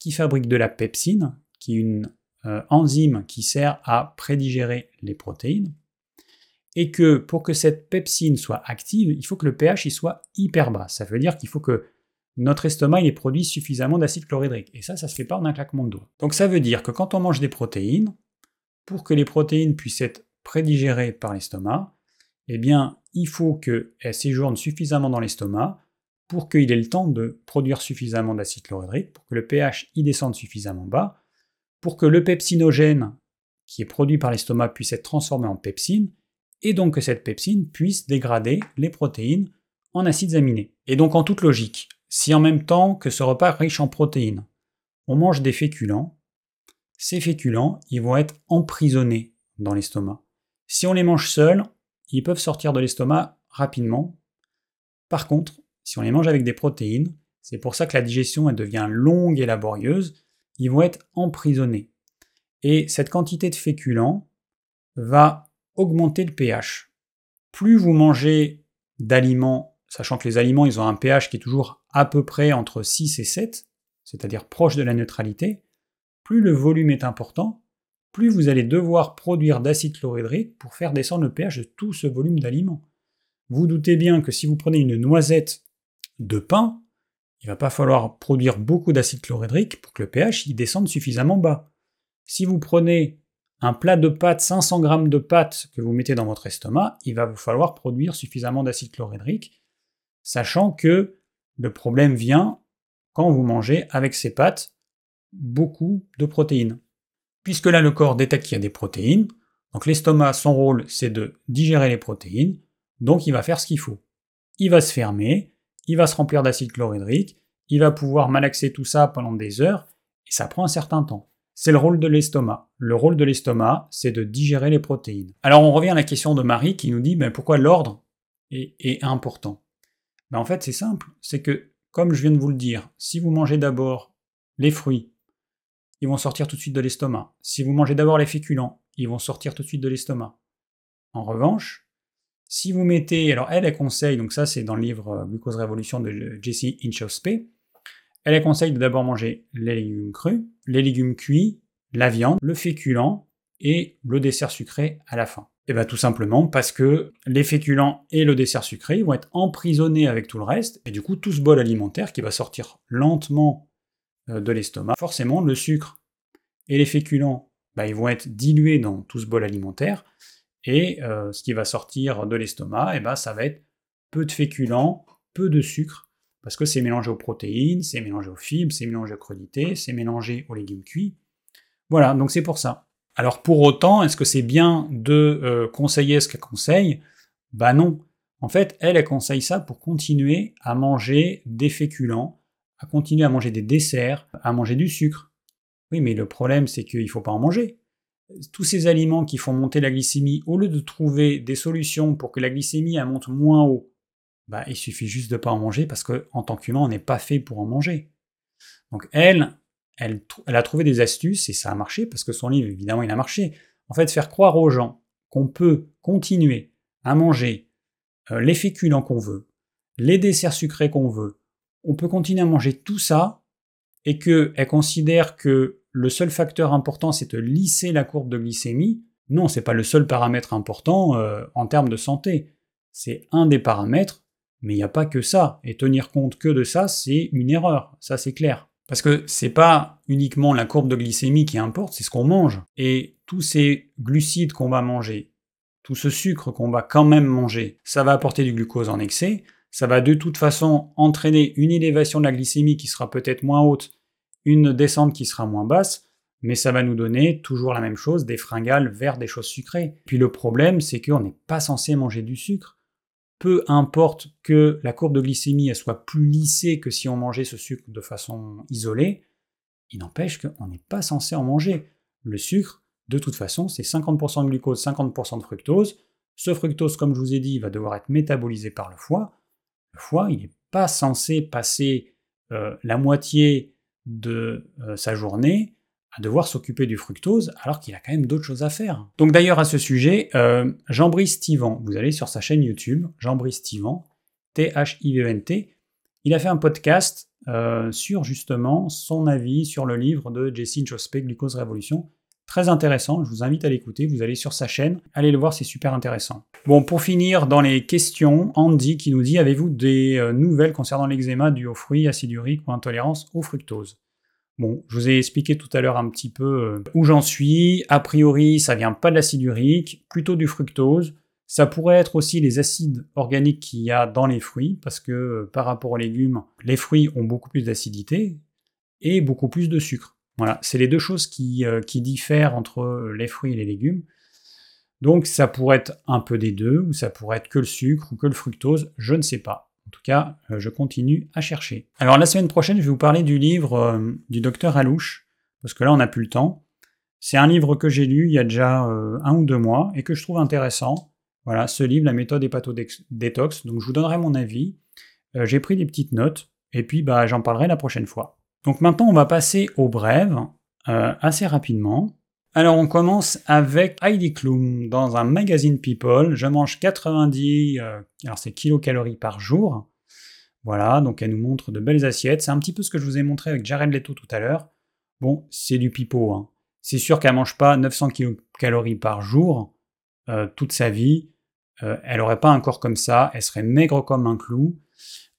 qui fabrique de la pepsine, qui est une euh, enzyme qui sert à prédigérer les protéines, et que pour que cette pepsine soit active, il faut que le pH il soit hyper bas. Ça veut dire qu'il faut que notre estomac il ait produit suffisamment d'acide chlorhydrique. Et ça, ça se fait pas un claquement de doigts. Donc ça veut dire que quand on mange des protéines, pour que les protéines puissent être prédigérées par l'estomac, eh bien, il faut qu'elles séjournent suffisamment dans l'estomac pour qu'il ait le temps de produire suffisamment d'acide chlorhydrique, pour que le pH y descende suffisamment bas, pour que le pepsinogène qui est produit par l'estomac puisse être transformé en pepsine, et donc que cette pepsine puisse dégrader les protéines en acides aminés. Et donc en toute logique, si en même temps que ce repas riche en protéines, on mange des féculents, ces féculents, ils vont être emprisonnés dans l'estomac. Si on les mange seuls, ils peuvent sortir de l'estomac rapidement. Par contre, si on les mange avec des protéines, c'est pour ça que la digestion elle devient longue et laborieuse, ils vont être emprisonnés. Et cette quantité de féculents va augmenter le pH. Plus vous mangez d'aliments, sachant que les aliments ils ont un pH qui est toujours à peu près entre 6 et 7, c'est-à-dire proche de la neutralité, plus le volume est important, plus vous allez devoir produire d'acide chlorhydrique pour faire descendre le pH de tout ce volume d'aliments. Vous doutez bien que si vous prenez une noisette de pain, il va pas falloir produire beaucoup d'acide chlorhydrique pour que le pH y descende suffisamment bas. Si vous prenez un plat de pâtes, 500 g de pâtes que vous mettez dans votre estomac, il va vous falloir produire suffisamment d'acide chlorhydrique, sachant que le problème vient quand vous mangez avec ces pâtes beaucoup de protéines. Puisque là le corps détecte qu'il y a des protéines, donc l'estomac, son rôle c'est de digérer les protéines, donc il va faire ce qu'il faut. Il va se fermer, il va se remplir d'acide chlorhydrique, il va pouvoir malaxer tout ça pendant des heures, et ça prend un certain temps. C'est le rôle de l'estomac. Le rôle de l'estomac, c'est de digérer les protéines. Alors on revient à la question de Marie qui nous dit ben, pourquoi l'ordre est, important? Ben, en fait c'est simple, c'est que comme je viens de vous le dire, si vous mangez d'abord les fruits, ils vont sortir tout de suite de l'estomac. Si vous mangez d'abord les féculents, ils vont sortir tout de suite de l'estomac. En revanche, si vous mettez, alors elle, elle conseille, donc ça c'est dans le livre euh, Glucose Révolution de Jesse Inchauspé, elle, conseille de d'abord manger les légumes crus, les légumes cuits, la viande, le féculent et le dessert sucré à la fin. Et bien tout simplement parce que les féculents et le dessert sucré vont être emprisonnés avec tout le reste, et du coup tout ce bol alimentaire qui va sortir lentement euh, de l'estomac, forcément le sucre et les féculents, bah, ils vont être dilués dans tout ce bol alimentaire, et euh, ce qui va sortir de l'estomac, et eh ben, ça va être peu de féculents, peu de sucre, parce que c'est mélangé aux protéines, c'est mélangé aux fibres, c'est mélangé aux crudités, c'est mélangé aux légumes cuits. Voilà, donc c'est pour ça. Alors pour autant, est-ce que c'est bien de euh, conseiller ce qu'elle conseille? Bah non. En fait, elle, elle conseille ça pour continuer à manger des féculents, à continuer à manger des desserts, à manger du sucre. Oui, mais le problème, c'est qu'il ne faut pas en manger tous ces aliments qui font monter la glycémie, au lieu de trouver des solutions pour que la glycémie monte moins haut, bah, il suffit juste de ne pas en manger parce qu'en tant qu'humain, on n'est pas fait pour en manger. Donc elle, elle, a trouvé des astuces et ça a marché parce que son livre, évidemment, il a marché. En fait, faire croire aux gens qu'on peut continuer à manger euh, les féculents qu'on veut, les desserts sucrés qu'on veut, on peut continuer à manger tout ça et qu'elle considère que le seul facteur important, c'est de lisser la courbe de glycémie. Non, c'est pas le seul paramètre important euh, en termes de santé. C'est un des paramètres, mais il n'y a pas que ça. Et tenir compte que de ça, c'est une erreur. Ça, c'est clair. Parce que c'est pas uniquement la courbe de glycémie qui importe, c'est ce qu'on mange. Et tous ces glucides qu'on va manger, tout ce sucre qu'on va quand même manger, ça va apporter du glucose en excès, ça va de toute façon entraîner une élévation de la glycémie qui sera peut-être moins haute, une descente qui sera moins basse, mais ça va nous donner toujours la même chose, des fringales vers des choses sucrées. Puis le problème, c'est qu'on n'est pas censé manger du sucre. Peu importe que la courbe de glycémie soit plus lissée que si on mangeait ce sucre de façon isolée, il n'empêche qu'on n'est pas censé en manger. Le sucre, de toute façon, c'est 50% de glucose, 50% de fructose. Ce fructose, comme je vous ai dit, va devoir être métabolisé par le foie. Le foie, il n'est pas censé passer euh, la moitié de euh, sa journée à devoir s'occuper du fructose alors qu'il a quand même d'autres choses à faire. Donc d'ailleurs à ce sujet, euh, Jean-Brice Tivan, vous allez sur sa chaîne YouTube, Jean-Brice Tivan, T-H-I-V-E-N-T, e il a fait un podcast sur justement son avis sur le livre de Jesse Introspect, Glucose Révolution, Très intéressant, je vous invite à l'écouter, vous allez sur sa chaîne, allez le voir, c'est super intéressant. Bon, pour finir, dans les questions, Andy qui nous dit Avez-vous des euh, nouvelles concernant l'eczéma dû aux fruits, acide urique ou intolérance au fructose? Bon, je vous ai expliqué tout à l'heure un petit peu euh, où j'en suis. A priori, ça vient pas de l'acide urique, plutôt du fructose. Ça pourrait être aussi les acides organiques qu'il y a dans les fruits, parce que euh, par rapport aux légumes, les fruits ont beaucoup plus d'acidité et beaucoup plus de sucre. Voilà, c'est les deux choses euh, qui, diffèrent entre les fruits et les légumes. Donc ça pourrait être un peu des deux, ou ça pourrait être que le sucre ou que le fructose, je ne sais pas. Tout cas, euh, je continue à chercher. Alors la semaine prochaine, je vais vous parler du livre euh, du docteur Alouche, parce que là, on n'a plus le temps. C'est un livre que j'ai lu il y a déjà un ou deux mois et que je trouve intéressant. Voilà, ce livre, La méthode hépato-détox. Donc je vous donnerai mon avis. j'ai pris des petites notes et puis bah, j'en parlerai la prochaine fois. Donc maintenant, on va passer aux brèves euh, assez rapidement. Alors on commence avec Heidi Klum dans un magazine People. Je mange 90, euh, alors c'est kilocalories par jour. Voilà, donc elle nous montre de belles assiettes. C'est un petit peu ce que je vous ai montré avec Jared Leto tout à l'heure. Bon, c'est du pipeau. Hein. C'est sûr qu'elle mange pas 900 kilocalories par jour euh, toute sa vie. elle aurait pas un corps comme ça. Elle serait maigre comme un clou.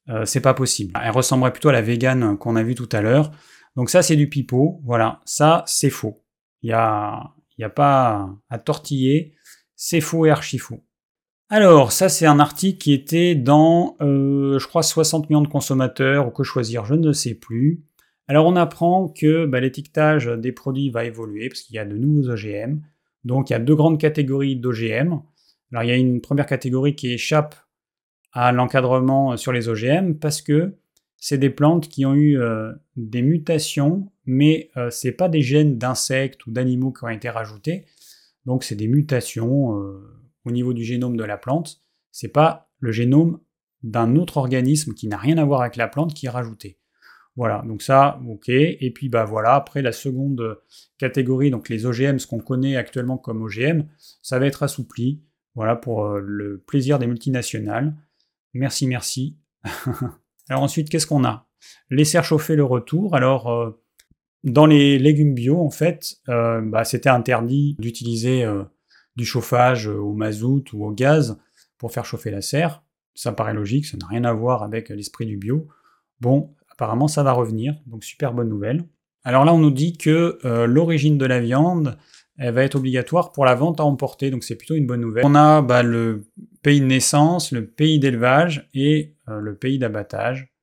Euh, c'est pas possible. Elle ressemblerait plutôt à la végane qu'on a vue tout à l'heure. Donc ça, c'est du pipeau. Voilà, ça, c'est faux. Il n'y a, a pas à tortiller. C'est faux et archi faux. Alors, ça, c'est un article qui était dans, euh, je crois, 60 millions de consommateurs, ou que choisir, je ne sais plus. Alors, on apprend que bah, l'étiquetage des produits va évoluer, parce qu'il y a de nouveaux OGM. Donc, il y a deux grandes catégories d'OGM. Alors, il y a une première catégorie qui échappe à l'encadrement sur les OGM parce que c'est des plantes qui ont eu euh, des mutations, mais ce euh, c'est pas des gènes d'insectes ou d'animaux qui ont été rajoutés. Donc c'est des mutations euh, au niveau du génome de la plante. C'est pas le génome d'un autre organisme qui n'a rien à voir avec la plante qui est rajouté. Voilà, donc ça, ok. Et puis bah voilà, après la seconde catégorie, donc les OGM, ce qu'on connaît actuellement comme OGM, ça va être assoupli. Voilà pour le plaisir des multinationales. Merci, merci. Alors ensuite, qu'est-ce qu'on a? Laisser chauffer le retour. Alors, euh, dans les légumes bio, en fait, euh, bah, c'était interdit d'utiliser euh, du chauffage au mazout ou au gaz pour faire chauffer la serre. Ça paraît logique, ça n'a rien à voir avec l'esprit du bio. Bon, apparemment, ça va revenir, donc super bonne nouvelle. Alors là, on nous dit que l'origine de la viande, elle va être obligatoire pour la vente à emporter, donc c'est plutôt une bonne nouvelle. On a bah, le pays de naissance, le pays d'élevage et euh, le pays d'abattage.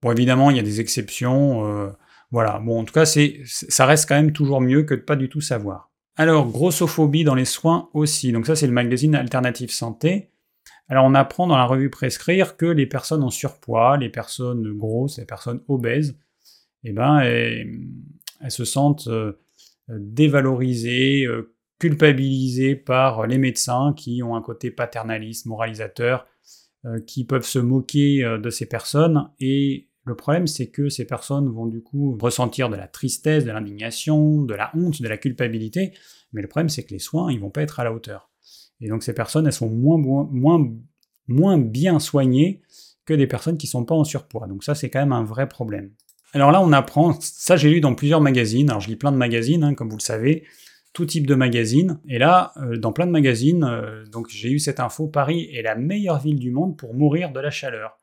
Bon, évidemment, il y a des exceptions. Euh, voilà. Bon, en tout cas, ça reste quand même toujours mieux que de pas du tout savoir. Alors, grossophobie dans les soins aussi. Donc ça, c'est le magazine Alternative Santé. Alors, on apprend dans la revue Prescrire que les personnes en surpoids, les personnes grosses, les personnes obèses, eh ben, elles, se sentent euh, dévalorisés, euh, culpabilisés par les médecins qui ont un côté paternaliste, moralisateur, euh, qui peuvent se moquer de ces personnes. Et le problème, c'est que ces personnes vont du coup ressentir de la tristesse, de l'indignation, de la honte, de la culpabilité. Mais le problème, c'est que les soins, ils vont pas être à la hauteur. Et donc ces personnes, elles sont moins, bien soignées que des personnes qui sont pas en surpoids. Donc ça, c'est quand même un vrai problème. Alors là, on apprend, ça j'ai lu dans plusieurs magazines, alors je lis plein de magazines, hein, comme vous le savez, tout type de magazines, et là, euh, dans plein de magazines, euh, donc j'ai eu cette info, Paris est la meilleure ville du monde pour mourir de la chaleur.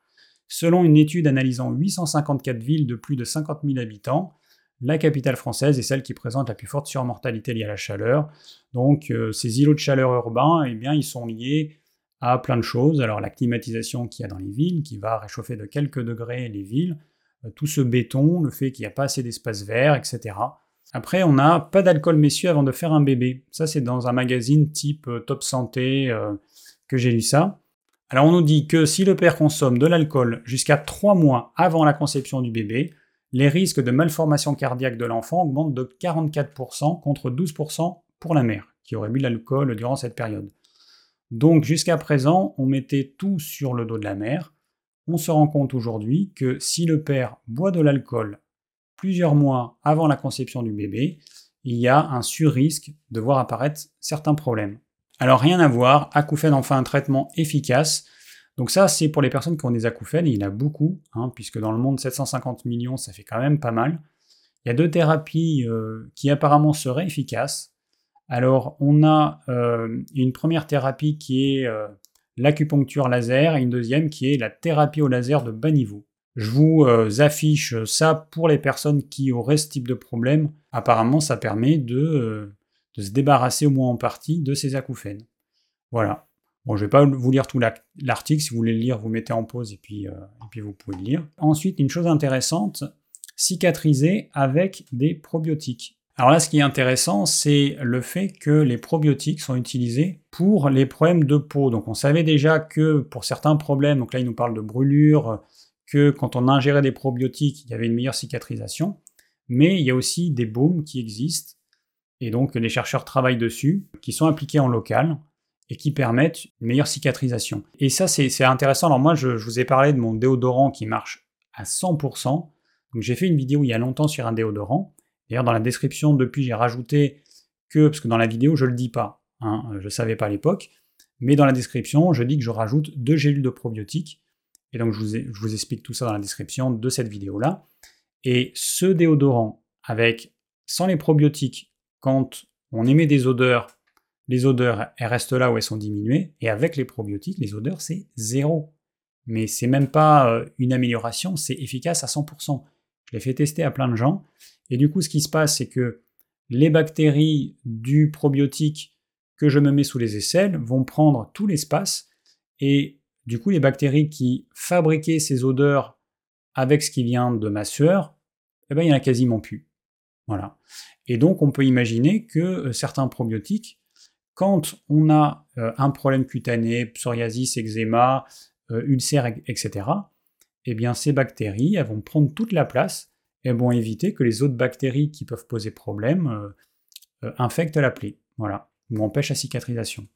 Selon une étude analysant 854 villes de plus de 50 000 habitants, la capitale française est celle qui présente la plus forte surmortalité liée à la chaleur. Donc euh, ces îlots de chaleur urbains, eh bien, ils sont liés à plein de choses. Alors la climatisation qu'il y a dans les villes, qui va réchauffer de quelques degrés les villes, euh, tout ce béton, le fait qu'il n'y a pas assez d'espace vert, etc. Après, on n'a pas d'alcool messieurs avant de faire un bébé. Ça, c'est dans un magazine type euh, Top Santé que j'ai lu ça. Alors on nous dit que si le père consomme de l'alcool jusqu'à 3 mois avant la conception du bébé, les risques de malformation cardiaque de l'enfant augmentent de 44% contre 12% pour la mère, qui aurait bu de l'alcool durant cette période. Donc jusqu'à présent, on mettait tout sur le dos de la mère. On se rend compte aujourd'hui que si le père boit de l'alcool plusieurs mois avant la conception du bébé, il y a un sur-risque de voir apparaître certains problèmes. Alors rien à voir, acouphène enfin un traitement efficace donc ça, c'est pour les personnes qui ont des acouphènes, il y en a beaucoup, hein, puisque dans le monde, 750 millions, ça fait quand même pas mal. Il y a deux thérapies euh, qui apparemment seraient efficaces. Alors, on a euh, une première thérapie qui est euh, l'acupuncture laser et une deuxième qui est la thérapie au laser de bas niveau. Je vous affiche ça pour les personnes qui auraient ce type de problème. Apparemment, ça permet de, de se débarrasser au moins en partie de ces acouphènes. Voilà. Bon, je ne vais pas vous lire tout l'article, si vous voulez le lire, vous mettez en pause et puis, euh, et puis vous pouvez le lire. Ensuite, une chose intéressante, cicatriser avec des probiotiques. Alors là, ce qui est intéressant, c'est le fait que les probiotiques sont utilisés pour les problèmes de peau. Donc on savait déjà que pour certains problèmes, donc là il nous parle de brûlure, que quand on ingérait des probiotiques, il y avait une meilleure cicatrisation. Mais il y a aussi des baumes qui existent, et donc les chercheurs travaillent dessus, qui sont appliqués en local et qui permettent une meilleure cicatrisation. Et ça, c'est intéressant. Alors moi, je, vous ai parlé de mon déodorant qui marche à 100%. Donc j'ai fait une vidéo il y a longtemps sur un déodorant. D'ailleurs, dans la description, depuis, j'ai rajouté que, parce que dans la vidéo, je ne le dis pas, hein, je ne savais pas à l'époque, mais dans la description, je dis que je rajoute deux gélules de probiotiques. Et donc, je vous, je vous explique tout ça dans la description de cette vidéo-là. Et ce déodorant, avec sans les probiotiques, quand on émet des odeurs les odeurs, restent là où elles sont diminuées, et avec les probiotiques, les odeurs, c'est zéro. Mais c'est même pas euh, une amélioration, c'est efficace à 100%. Je l'ai fait tester à plein de gens, et du coup, ce qui se passe, c'est que les bactéries du probiotique que je me mets sous les aisselles vont prendre tout l'espace, et du coup, les bactéries qui fabriquaient ces odeurs avec ce qui vient de ma sueur, eh ben, il y en a quasiment plus. Voilà. Et donc, on peut imaginer que euh, certains probiotiques quand on a euh, un problème cutané, psoriasis, eczéma, euh, ulcère, etc., eh bien ces bactéries, vont prendre toute la place et vont éviter que les autres bactéries qui peuvent poser problème infectent la plaie, voilà, ou empêchent la cicatrisation.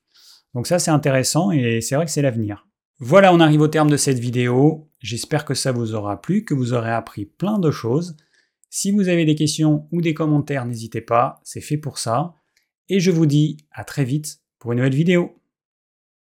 Donc ça c'est intéressant et c'est vrai que c'est l'avenir. Voilà, on arrive au terme de cette vidéo. J'espère que ça vous aura plu, que vous aurez appris plein de choses. Si vous avez des questions ou des commentaires, n'hésitez pas, c'est fait pour ça et je vous dis à très vite pour une nouvelle vidéo.